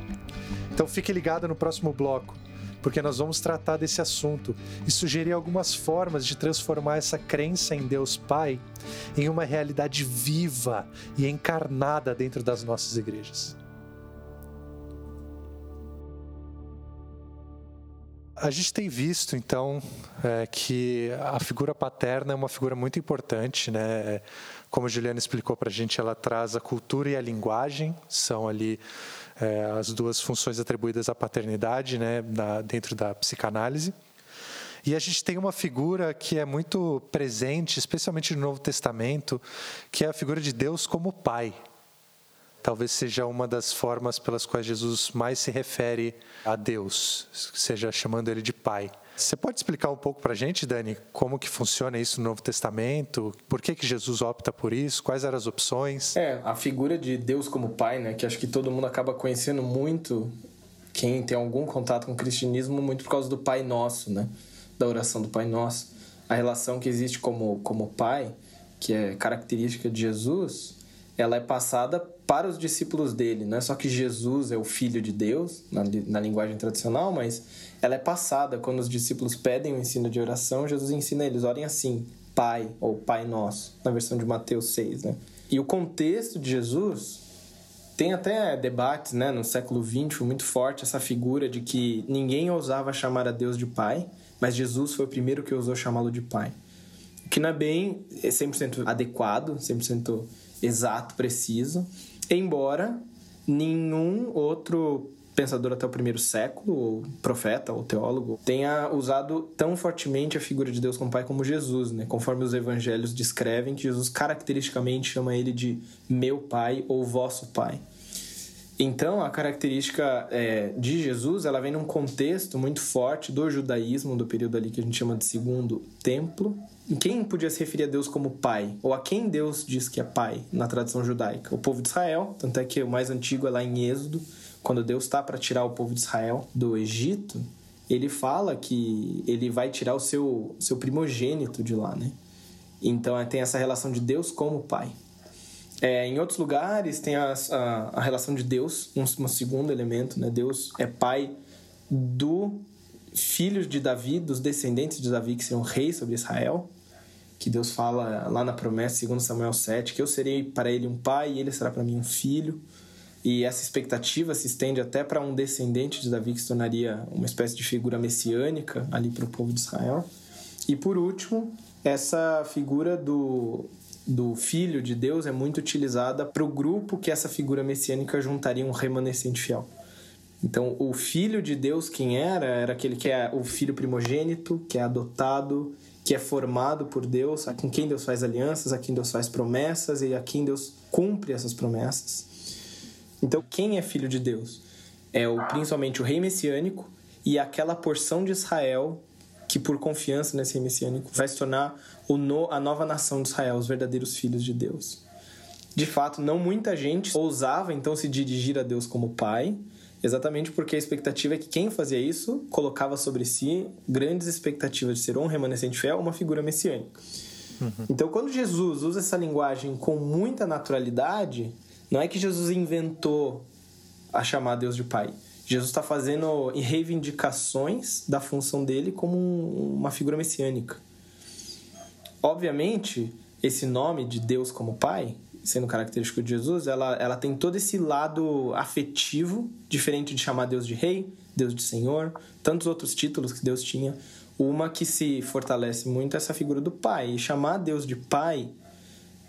S1: Então, fique ligado no próximo bloco, porque nós vamos tratar desse assunto e sugerir algumas formas de transformar essa crença em Deus Pai em uma realidade viva e encarnada dentro das nossas igrejas. A gente tem visto, então, é, que a figura paterna é uma figura muito importante, né? Como Juliana explicou para a gente, ela traz a cultura e a linguagem, são ali é, as duas funções atribuídas à paternidade, né? Na, dentro da psicanálise. E a gente tem uma figura que é muito presente, especialmente no Novo Testamento, que é a figura de Deus como Pai talvez seja uma das formas pelas quais Jesus mais se refere a Deus, seja chamando ele de Pai. Você pode explicar um pouco para a gente, Dani, como que funciona isso no Novo Testamento? Por que, que Jesus opta por isso? Quais eram as opções?
S2: É, a figura de Deus como Pai, né? Que acho que todo mundo acaba conhecendo muito, quem tem algum contato com o cristianismo, muito por causa do Pai Nosso, né? Da oração do Pai Nosso. A relação que existe como, como Pai, que é característica de Jesus, ela é passada para os discípulos dele. Não é só que Jesus é o Filho de Deus, na, na linguagem tradicional, mas ela é passada. Quando os discípulos pedem o ensino de oração, Jesus ensina eles, orem assim, Pai ou Pai Nosso, na versão de Mateus 6. Né? E o contexto de Jesus tem até debates né, no século XX, foi muito forte essa figura de que ninguém ousava chamar a Deus de Pai, mas Jesus foi o primeiro que ousou chamá-lo de Pai. O que não é bem 100% adequado, 100% exato, preciso, embora nenhum outro pensador até o primeiro século, ou profeta ou teólogo, tenha usado tão fortemente a figura de Deus como Pai como Jesus, né? Conforme os evangelhos descrevem que Jesus caracteristicamente chama ele de meu Pai ou vosso Pai. Então, a característica é, de Jesus, ela vem num contexto muito forte do judaísmo, do período ali que a gente chama de segundo templo, em quem podia se referir a Deus como pai, ou a quem Deus diz que é pai na tradição judaica? O povo de Israel, tanto é que o mais antigo é lá em Êxodo, quando Deus está para tirar o povo de Israel do Egito, ele fala que ele vai tirar o seu, seu primogênito de lá, né? Então é, tem essa relação de Deus como pai. É, em outros lugares tem a, a, a relação de Deus, um, um, segundo elemento, né? Deus é pai do filho de Davi, dos descendentes de Davi que serão reis sobre Israel que Deus fala lá na promessa, segundo Samuel 7, que eu serei para ele um pai e ele será para mim um filho. E essa expectativa se estende até para um descendente de Davi que se tornaria uma espécie de figura messiânica ali para o povo de Israel. E por último, essa figura do, do filho de Deus é muito utilizada para o grupo que essa figura messiânica juntaria um remanescente fiel. Então, o filho de Deus, quem era? Era aquele que é o filho primogênito, que é adotado, que é formado por Deus, com quem Deus faz alianças, a quem Deus faz promessas e a quem Deus cumpre essas promessas. Então, quem é filho de Deus? É o, principalmente o rei messiânico e aquela porção de Israel que, por confiança nesse rei messiânico, vai se tornar o no, a nova nação de Israel, os verdadeiros filhos de Deus. De fato, não muita gente ousava então se dirigir a Deus como pai, Exatamente porque a expectativa é que quem fazia isso colocava sobre si grandes expectativas de ser um remanescente fiel, uma figura messiânica. Uhum. Então, quando Jesus usa essa linguagem com muita naturalidade, não é que Jesus inventou a chamar Deus de Pai. Jesus está fazendo reivindicações da função dele como uma figura messiânica. Obviamente, esse nome de Deus como Pai sendo característico de Jesus, ela, ela tem todo esse lado afetivo, diferente de chamar Deus de Rei, Deus de Senhor, tantos outros títulos que Deus tinha. Uma que se fortalece muito é essa figura do Pai. E chamar Deus de Pai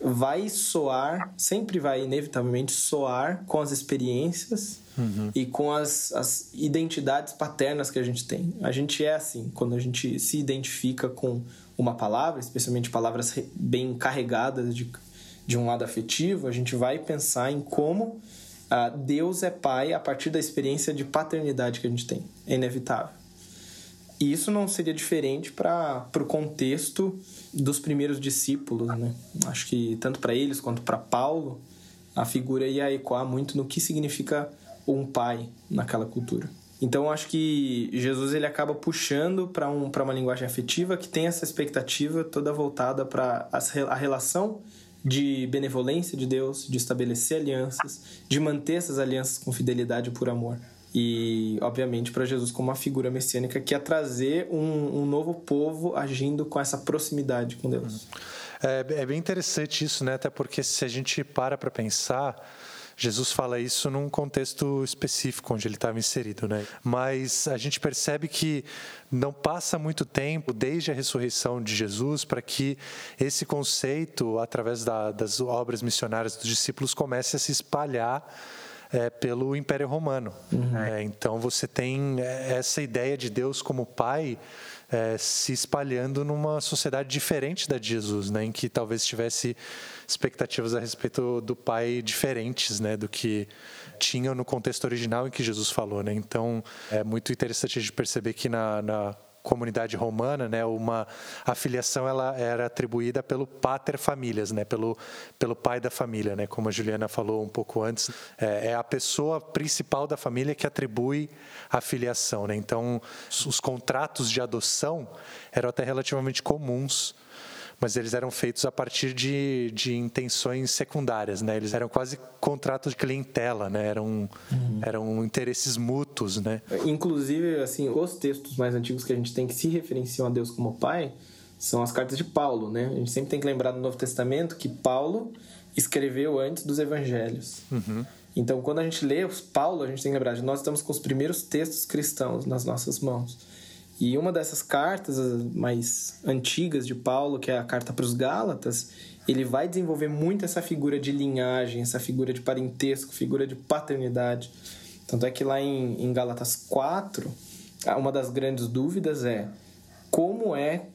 S2: vai soar, sempre vai inevitavelmente soar com as experiências uhum. e com as, as identidades paternas que a gente tem. A gente é assim, quando a gente se identifica com uma palavra, especialmente palavras bem carregadas de de um lado afetivo, a gente vai pensar em como uh, Deus é pai a partir da experiência de paternidade que a gente tem. É inevitável. E isso não seria diferente para o contexto dos primeiros discípulos, né? Acho que tanto para eles quanto para Paulo, a figura ia ecoar muito no que significa um pai naquela cultura. Então acho que Jesus ele acaba puxando para um, uma linguagem afetiva que tem essa expectativa toda voltada para a relação de benevolência de Deus, de estabelecer alianças, de manter essas alianças com fidelidade por amor. E, obviamente, para Jesus como uma figura messiânica que ia trazer um, um, novo povo agindo com essa proximidade com Deus.
S1: É, é bem interessante isso, né? Até porque se a gente para para pensar, Jesus fala isso num contexto específico onde ele estava inserido, né? Mas a gente percebe que não passa muito tempo desde a ressurreição de Jesus para que esse conceito, através da, das obras missionárias dos discípulos, comece a se espalhar é, pelo Império Romano. Uhum. É, então você tem é, essa ideia de Deus como Pai é, se espalhando numa sociedade diferente da de Jesus, né, em que talvez tivesse expectativas a respeito do Pai diferentes, né, do que tinham no contexto original em que Jesus falou, né. Então é muito interessante a gente perceber que na, na comunidade romana, né, uma afiliação ela era atribuída pelo pater familias, né, pelo pelo pai da família, né, como a Juliana falou um pouco antes, é, é a pessoa principal da família que atribui a filiação, né. Então, os contratos de adoção eram até relativamente comuns mas eles eram feitos a partir de, de intenções secundárias, né? Eles eram quase contratos de clientela, né? Eram, uhum. eram interesses mútuos, né?
S2: Inclusive, assim, os textos mais antigos que a gente tem que se referenciam a Deus como Pai são as cartas de Paulo, né? A gente sempre tem que lembrar no Novo Testamento que Paulo escreveu antes dos Evangelhos. Uhum. Então, quando a gente lê os Paulo, a gente tem que lembrar de nós estamos com os primeiros textos cristãos nas nossas mãos. E uma dessas cartas mais antigas de Paulo, que é a carta para os Gálatas, ele vai desenvolver muito essa figura de linhagem, essa figura de parentesco, figura de paternidade. Tanto é que lá em, em Gálatas 4, uma das grandes dúvidas é como é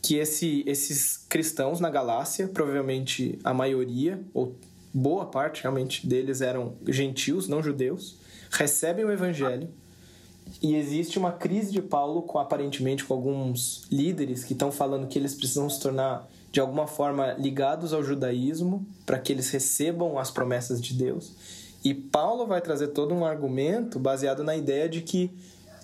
S2: que esse, esses cristãos na Galácia, provavelmente a maioria, ou boa parte realmente deles eram gentios, não judeus, recebem o evangelho e existe uma crise de Paulo com aparentemente com alguns líderes que estão falando que eles precisam se tornar de alguma forma ligados ao judaísmo para que eles recebam as promessas de Deus. E Paulo vai trazer todo um argumento baseado na ideia de que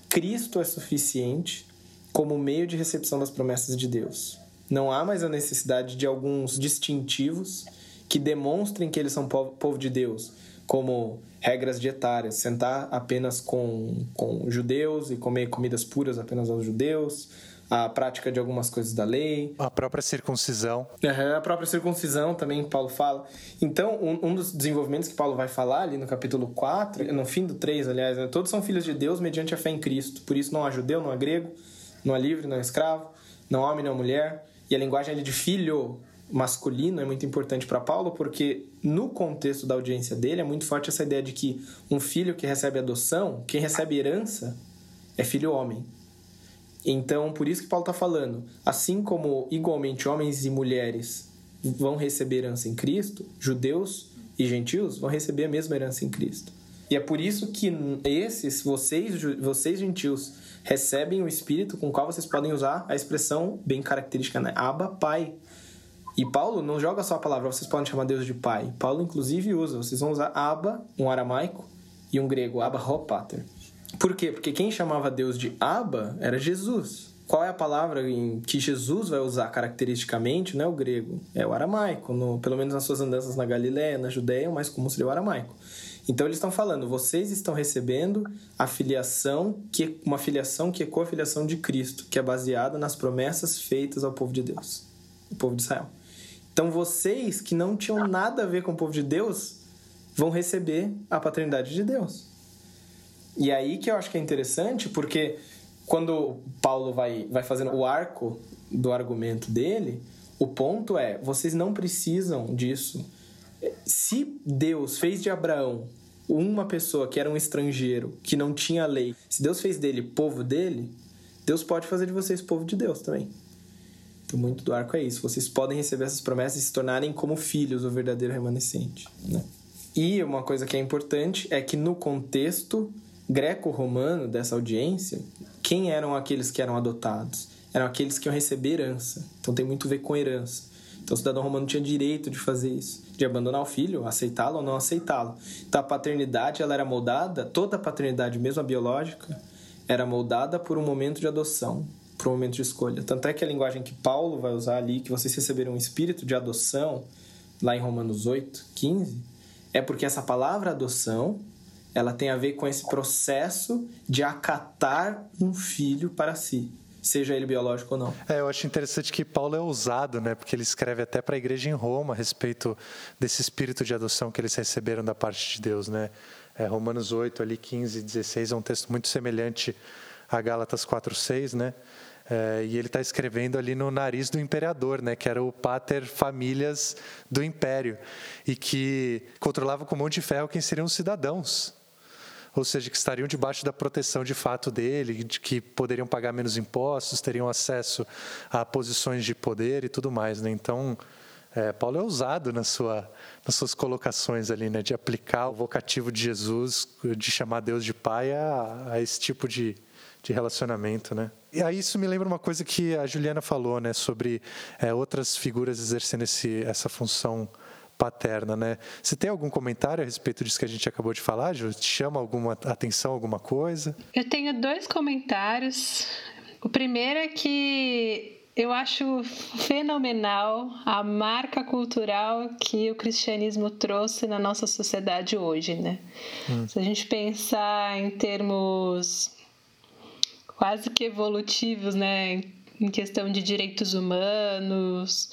S2: Cristo é suficiente como meio de recepção das promessas de Deus. Não há mais a necessidade de alguns distintivos que demonstrem que eles são povo de Deus, como regras dietárias, sentar apenas com, com judeus e comer comidas puras apenas aos judeus, a prática de algumas coisas da lei.
S1: A própria circuncisão.
S2: Uhum, a própria circuncisão também Paulo fala. Então, um, um, dos desenvolvimentos que Paulo vai falar ali no capítulo 4, no fim do 3, aliás, né, todos são filhos de Deus mediante a fé em Cristo. Por isso não há judeu, não há grego, não há livre, não há escravo, não há homem, não há mulher. E a linguagem é de filho masculino é muito importante para Paulo porque no contexto da audiência dele é muito forte essa ideia de que um filho que recebe adoção, quem recebe herança é filho homem. Então, por isso que Paulo está falando, assim como igualmente homens e mulheres vão receber herança em Cristo, judeus e gentios vão receber a mesma herança em Cristo. E é por isso que esses, vocês, vocês gentios, recebem o Espírito com o qual vocês podem usar a expressão bem característica, né? Abba, Pai. E Paulo não joga só a palavra, vocês podem chamar Deus de Pai. Paulo, inclusive, usa, vocês vão usar Abba, um aramaico, e um grego, Abba Hopater. Por quê? Porque quem chamava Deus de Abba era Jesus. Qual é a palavra em que Jesus vai usar caracteristicamente? Não é o grego, é o aramaico. No, pelo menos nas suas andanças na Galiléia, na Judéia, mais comum seria o aramaico. Então eles estão falando, vocês estão recebendo a filiação, que, uma filiação que é co-filiação de Cristo, que é baseada nas promessas feitas ao povo de Deus, o povo de Israel. Então vocês que não tinham nada a ver com o povo de Deus vão receber a paternidade de Deus. E aí que eu acho que é interessante, porque quando Paulo vai, vai fazendo o arco do argumento dele, o ponto é: vocês não precisam disso. Se Deus fez de Abraão uma pessoa que era um estrangeiro, que não tinha lei, se Deus fez dele povo dele, Deus pode fazer de vocês povo de Deus também. Muito do arco é isso. Vocês podem receber essas promessas e se tornarem como filhos do verdadeiro remanescente. Né? E uma coisa que é importante é que no contexto greco-romano dessa audiência, quem eram aqueles que eram adotados? Eram aqueles que iam receber herança. Então tem muito a ver com herança. Então o cidadão romano tinha direito de fazer isso, de abandonar o filho, aceitá-lo ou não aceitá-lo. Então a paternidade ela era moldada, toda a paternidade, mesmo a biológica, era moldada por um momento de adoção, por um momento de escolha. Tanto é que a linguagem que Paulo vai usar ali, que vocês receberam um espírito de adoção, lá em Romanos 8, 15, é porque essa palavra adoção ela tem a ver com esse processo de acatar um filho para si seja ele biológico ou não.
S1: É, eu acho interessante que Paulo é ousado, né? Porque ele escreve até para a igreja em Roma a respeito desse espírito de adoção que eles receberam da parte de Deus, né? É, Romanos 8, ali 15 e 16 é um texto muito semelhante a Gálatas 4, 6, né? É, e ele está escrevendo ali no nariz do imperador, né, que era o pater famílias do império, e que controlava com mão de ferro quem seriam os cidadãos ou seja, que estariam debaixo da proteção de fato dele, de que poderiam pagar menos impostos, teriam acesso a posições de poder e tudo mais. Né? Então, é, Paulo é ousado na sua, nas suas colocações ali, né? de aplicar o vocativo de Jesus, de chamar Deus de Pai a, a esse tipo de, de relacionamento, né? E aí isso me lembra uma coisa que a Juliana falou, né, sobre é, outras figuras exercendo esse, essa função paterna, né? Você tem algum comentário a respeito disso que a gente acabou de falar, Ju? Te chama alguma atenção, alguma coisa?
S3: Eu tenho dois comentários. O primeiro é que eu acho fenomenal a marca cultural que o cristianismo trouxe na nossa sociedade hoje, né? Hum. Se a gente pensar em termos quase que evolutivos, né? Em questão de direitos humanos,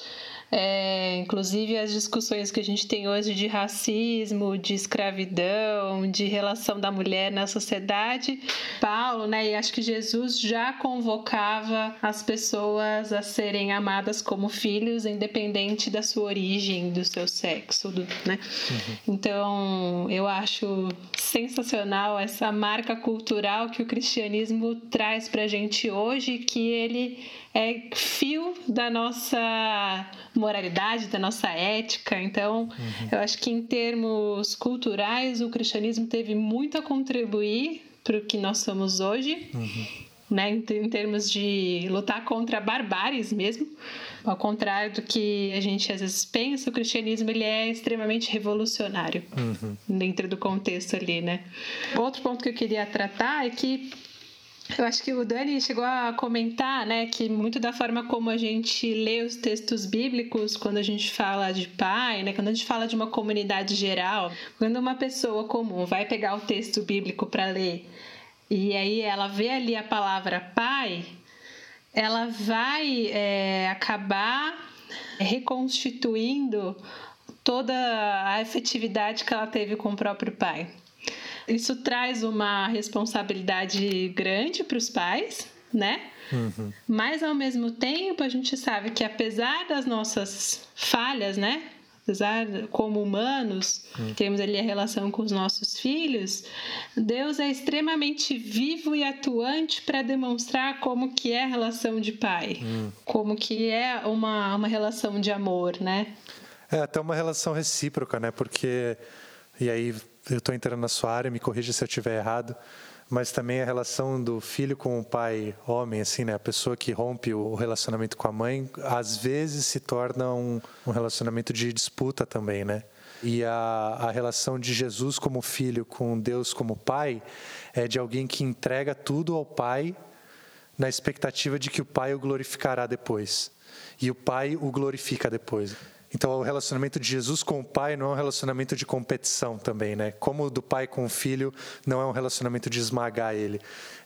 S3: é, inclusive as discussões que a gente tem hoje de racismo, de escravidão, de relação da mulher na sociedade, Paulo, né, e acho que Jesus já convocava as pessoas a serem amadas como filhos, independente da sua origem, do seu sexo, do, né? Uhum. Então, eu acho sensacional essa marca cultural que o cristianismo traz para a gente hoje, que ele é fio da nossa moralidade, da nossa ética. Então, uhum. eu acho que em termos culturais, o cristianismo teve muito a contribuir para o que nós somos hoje. Uhum. Né, em termos de lutar contra barbáries mesmo, ao contrário do que a gente às vezes pensa, o cristianismo ele é extremamente revolucionário uhum. dentro do contexto ali, né? Outro ponto que eu queria tratar é que eu acho que o Dani chegou a comentar, né, que muito da forma como a gente lê os textos bíblicos quando a gente fala de pai, né, quando a gente fala de uma comunidade geral, quando uma pessoa comum vai pegar o texto bíblico para ler e aí ela vê ali a palavra pai, ela vai é, acabar reconstituindo toda a efetividade que ela teve com o próprio pai. Isso traz uma responsabilidade grande para os pais, né? Uhum. Mas ao mesmo tempo a gente sabe que apesar das nossas falhas, né? Apesar como humanos, uhum. temos ali a relação com os nossos filhos, Deus é extremamente vivo e atuante para demonstrar como que é a relação de pai, uhum. como que é uma, uma relação de amor, né?
S1: É até uma relação recíproca, né? Porque e aí eu estou entrando na sua área, me corrija se eu estiver errado, mas também a relação do filho com o pai homem, assim, né? A pessoa que rompe o relacionamento com a mãe, às vezes se torna um, um relacionamento de disputa também, né? E a, a relação de Jesus como filho com Deus como pai é de alguém que entrega tudo ao pai na expectativa de que o pai o glorificará depois. E o pai o glorifica depois. Então, o relacionamento de Jesus com o Pai não é um relacionamento de competição também, né? Como o do Pai com o Filho não é um relacionamento de esmagar ele.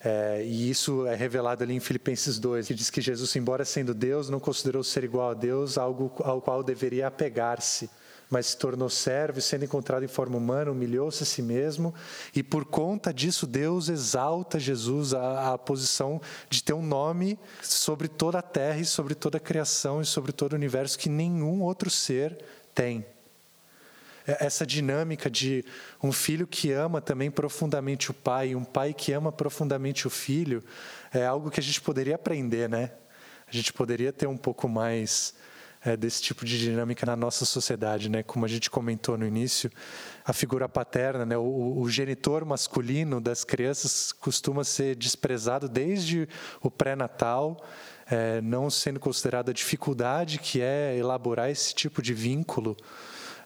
S1: É, e isso é revelado ali em Filipenses 2, que diz que Jesus, embora sendo Deus, não considerou ser igual a Deus algo ao qual deveria apegar-se mas se tornou servo sendo encontrado em forma humana, humilhou-se a si mesmo, e por conta disso Deus exalta Jesus à, à posição de ter um nome sobre toda a terra e sobre toda a criação e sobre todo o universo que nenhum outro ser tem. É, essa dinâmica de um filho que ama também profundamente o pai, e um pai que ama profundamente o filho, é algo que a gente poderia aprender, né? A gente poderia ter um pouco mais é, desse tipo de dinâmica na nossa sociedade, né? Como a gente comentou no início, a figura paterna, né? O, o genitor masculino das crianças costuma ser desprezado desde o pré-natal, é, não sendo considerada a dificuldade que é elaborar esse tipo de vínculo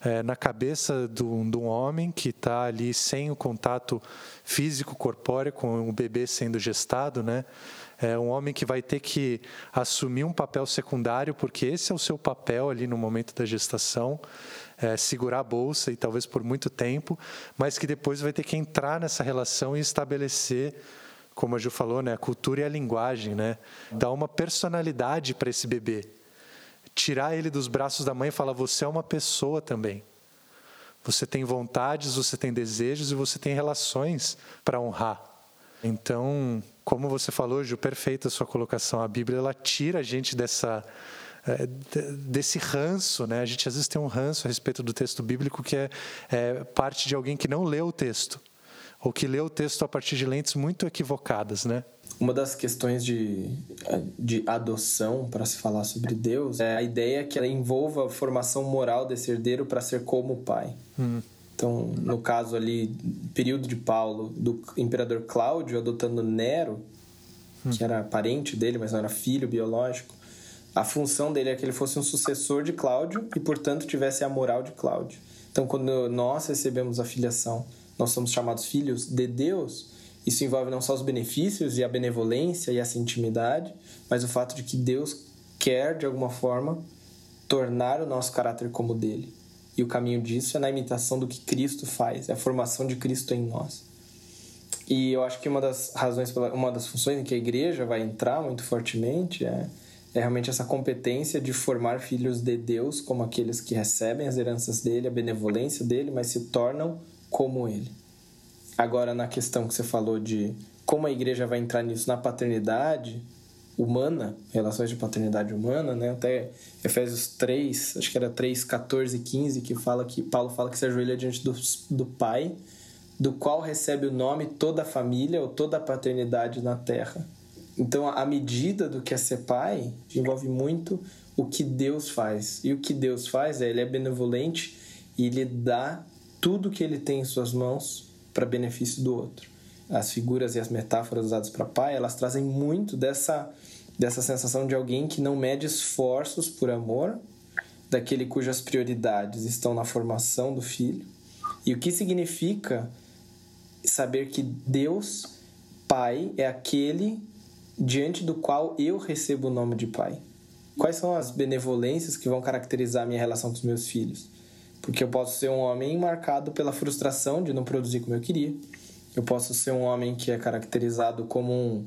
S1: é, na cabeça de um homem que está ali sem o contato físico corpóreo com o bebê sendo gestado, né? É um homem que vai ter que assumir um papel secundário, porque esse é o seu papel ali no momento da gestação, é, segurar a bolsa e talvez por muito tempo, mas que depois vai ter que entrar nessa relação e estabelecer, como a Ju falou, né, a cultura e a linguagem, né, dar uma personalidade para esse bebê, tirar ele dos braços da mãe e falar: você é uma pessoa também. Você tem vontades, você tem desejos e você tem relações para honrar. Então, como você falou, Ju, perfeita a sua colocação. A Bíblia ela tira a gente dessa é, desse ranço, né? A gente às vezes tem um ranço a respeito do texto bíblico que é, é parte de alguém que não leu o texto ou que lê o texto a partir de lentes muito equivocadas, né?
S2: Uma das questões de, de adoção para se falar sobre Deus é a ideia que ela envolva a formação moral desse herdeiro para ser como o pai. Hum. Então, no caso ali, período de Paulo, do imperador Cláudio adotando Nero, que era parente dele, mas não era filho biológico, a função dele é que ele fosse um sucessor de Cláudio e, portanto, tivesse a moral de Cláudio. Então, quando nós recebemos a filiação, nós somos chamados filhos de Deus. Isso envolve não só os benefícios e a benevolência e essa intimidade, mas o fato de que Deus quer, de alguma forma, tornar o nosso caráter como dele. E o caminho disso é na imitação do que Cristo faz, é a formação de Cristo em nós. E eu acho que uma das razões, uma das funções em que a igreja vai entrar muito fortemente é, é realmente essa competência de formar filhos de Deus como aqueles que recebem as heranças dele, a benevolência dele, mas se tornam como ele. Agora, na questão que você falou de como a igreja vai entrar nisso na paternidade, humana, relações de paternidade humana, né? Até Efésios 3, acho que era 3, 14 e 15, que fala que Paulo fala que se ajoelha diante do, do Pai, do qual recebe o nome toda a família ou toda a paternidade na terra. Então, a medida do que é ser pai envolve muito o que Deus faz. E o que Deus faz é, ele é benevolente e ele dá tudo que ele tem em suas mãos para benefício do outro. As figuras e as metáforas usadas para pai, elas trazem muito dessa dessa sensação de alguém que não mede esforços por amor, daquele cujas prioridades estão na formação do filho. E o que significa saber que Deus, Pai, é aquele diante do qual eu recebo o nome de Pai? Quais são as benevolências que vão caracterizar a minha relação com os meus filhos? Porque eu posso ser um homem marcado pela frustração de não produzir como eu queria. Eu posso ser um homem que é caracterizado como um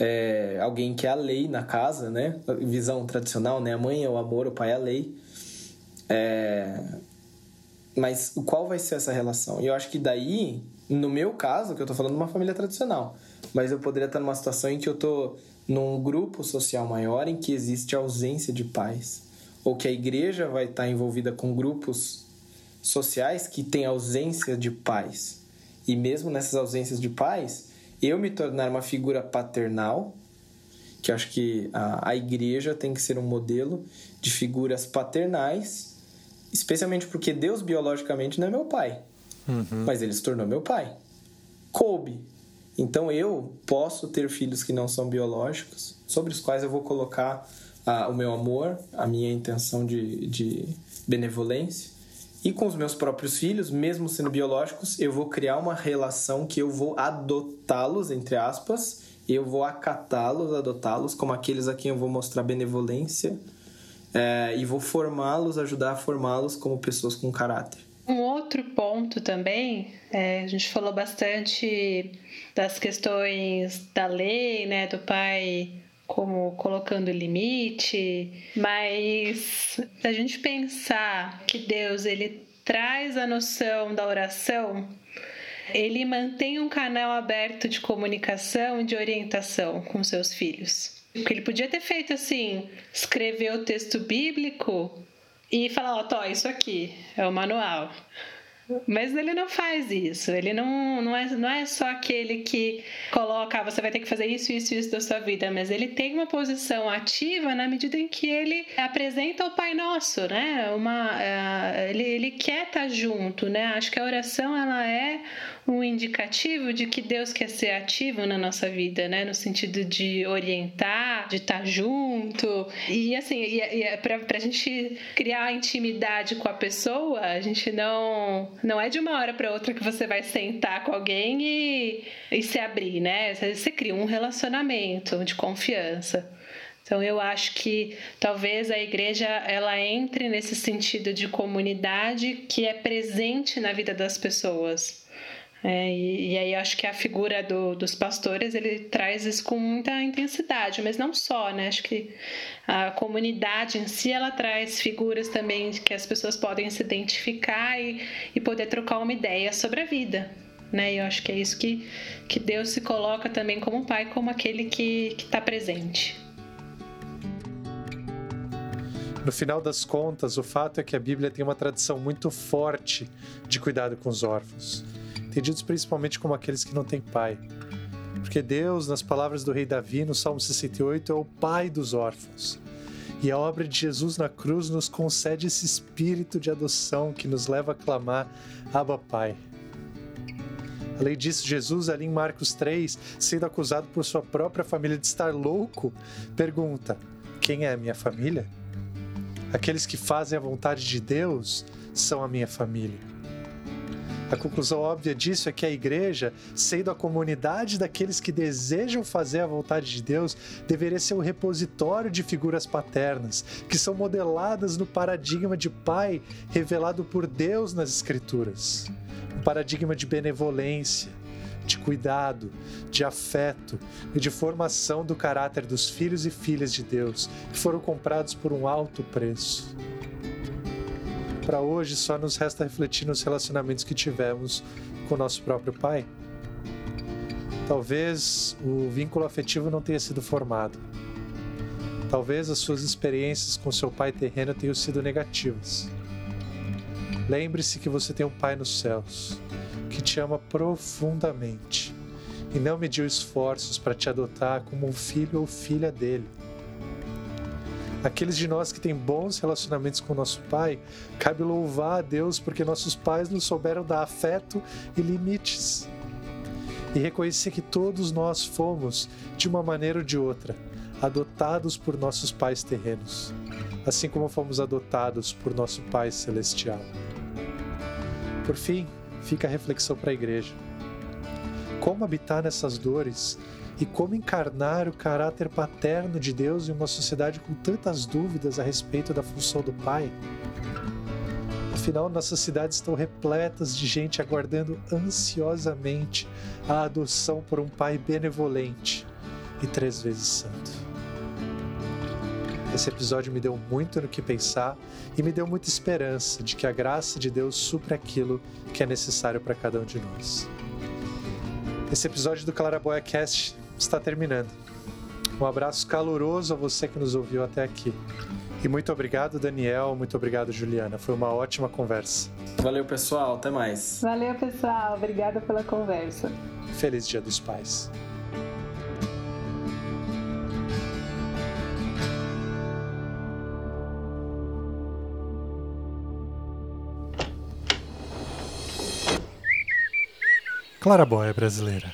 S2: é, alguém que é a lei na casa, né? Visão tradicional, né? A mãe é o amor, o pai é a lei. É... Mas qual vai ser essa relação? E eu acho que daí, no meu caso, que eu tô falando de uma família tradicional, mas eu poderia estar numa situação em que eu tô num grupo social maior em que existe ausência de pais, ou que a igreja vai estar envolvida com grupos sociais que têm ausência de pais. E mesmo nessas ausências de pais, eu me tornar uma figura paternal, que acho que a, a igreja tem que ser um modelo de figuras paternais, especialmente porque Deus biologicamente não é meu pai, uhum. mas ele se tornou meu pai. Coube. Então eu posso ter filhos que não são biológicos, sobre os quais eu vou colocar ah, o meu amor, a minha intenção de, de benevolência e com os meus próprios filhos, mesmo sendo biológicos, eu vou criar uma relação que eu vou adotá-los, entre aspas, eu vou acatá-los, adotá-los como aqueles a quem eu vou mostrar benevolência é, e vou formá-los, ajudar a formá-los como pessoas com caráter.
S3: Um outro ponto também, é, a gente falou bastante das questões da lei, né, do pai como colocando limite, mas se a gente pensar que Deus ele traz a noção da oração, ele mantém um canal aberto de comunicação e de orientação com seus filhos. O que ele podia ter feito assim, escrever o texto bíblico e falar, ó, oh, isso aqui é o manual. Mas ele não faz isso. Ele não, não, é, não é só aquele que coloca, ah, você vai ter que fazer isso, isso, isso da sua vida, mas ele tem uma posição ativa na medida em que ele apresenta o Pai Nosso, né? Uma, uh, ele, ele quer estar junto, né? Acho que a oração ela é um indicativo de que Deus quer ser ativo na nossa vida, né? No sentido de orientar, de estar junto. E assim, e, e é para a gente criar intimidade com a pessoa, a gente não não é de uma hora para outra que você vai sentar com alguém e, e se abrir, né? Você cria um relacionamento de confiança. Então eu acho que talvez a igreja ela entre nesse sentido de comunidade que é presente na vida das pessoas. É, e, e, aí acho que a figura do, dos pastores ele traz isso com muita intensidade, mas não só, né? Acho que a comunidade em si ela traz figuras também que as pessoas podem se identificar e, e poder trocar uma ideia sobre a vida. Né? E eu acho que é isso que, que Deus se coloca também como pai, como aquele que está presente.
S1: No final das contas, o fato é que a Bíblia tem uma tradição muito forte de cuidado com os órfãos entendidos principalmente como aqueles que não têm pai. Porque Deus, nas palavras do rei Davi, no Salmo 68, é o pai dos órfãos. E a obra de Jesus na cruz nos concede esse espírito de adoção que nos leva a clamar: Abba, Pai. Além disso, Jesus, ali em Marcos 3, sendo acusado por sua própria família de estar louco, pergunta: Quem é a minha família? Aqueles que fazem a vontade de Deus são a minha família. A conclusão óbvia disso é que a igreja, sendo a comunidade daqueles que desejam fazer a vontade de Deus, deveria ser o um repositório de figuras paternas, que são modeladas no paradigma de pai revelado por Deus nas Escrituras. Um paradigma de benevolência, de cuidado, de afeto e de formação do caráter dos filhos e filhas de Deus, que foram comprados por um alto preço para hoje só nos resta refletir nos relacionamentos que tivemos com o nosso próprio pai. Talvez o vínculo afetivo não tenha sido formado. Talvez as suas experiências com seu pai terreno tenham sido negativas. Lembre-se que você tem um pai nos céus, que te ama profundamente e não mediu esforços para te adotar como um filho ou filha dele Aqueles de nós que têm bons relacionamentos com nosso pai, cabe louvar a Deus porque nossos pais nos souberam dar afeto e limites. E reconhecer que todos nós fomos, de uma maneira ou de outra, adotados por nossos pais terrenos, assim como fomos adotados por nosso Pai celestial. Por fim, fica a reflexão para a igreja. Como habitar nessas dores e como encarnar o caráter paterno de Deus em uma sociedade com tantas dúvidas a respeito da função do Pai? Afinal, nossas cidades estão repletas de gente aguardando ansiosamente a adoção por um Pai benevolente e três vezes santo. Esse episódio me deu muito no que pensar e me deu muita esperança de que a graça de Deus supre aquilo que é necessário para cada um de nós. Esse episódio do Claraboia Cast está terminando. Um abraço caloroso a você que nos ouviu até aqui. E muito obrigado, Daniel. Muito obrigado, Juliana. Foi uma ótima conversa.
S2: Valeu, pessoal. Até mais.
S3: Valeu, pessoal. Obrigada pela conversa.
S1: Feliz Dia dos Pais. Claraboia brasileira.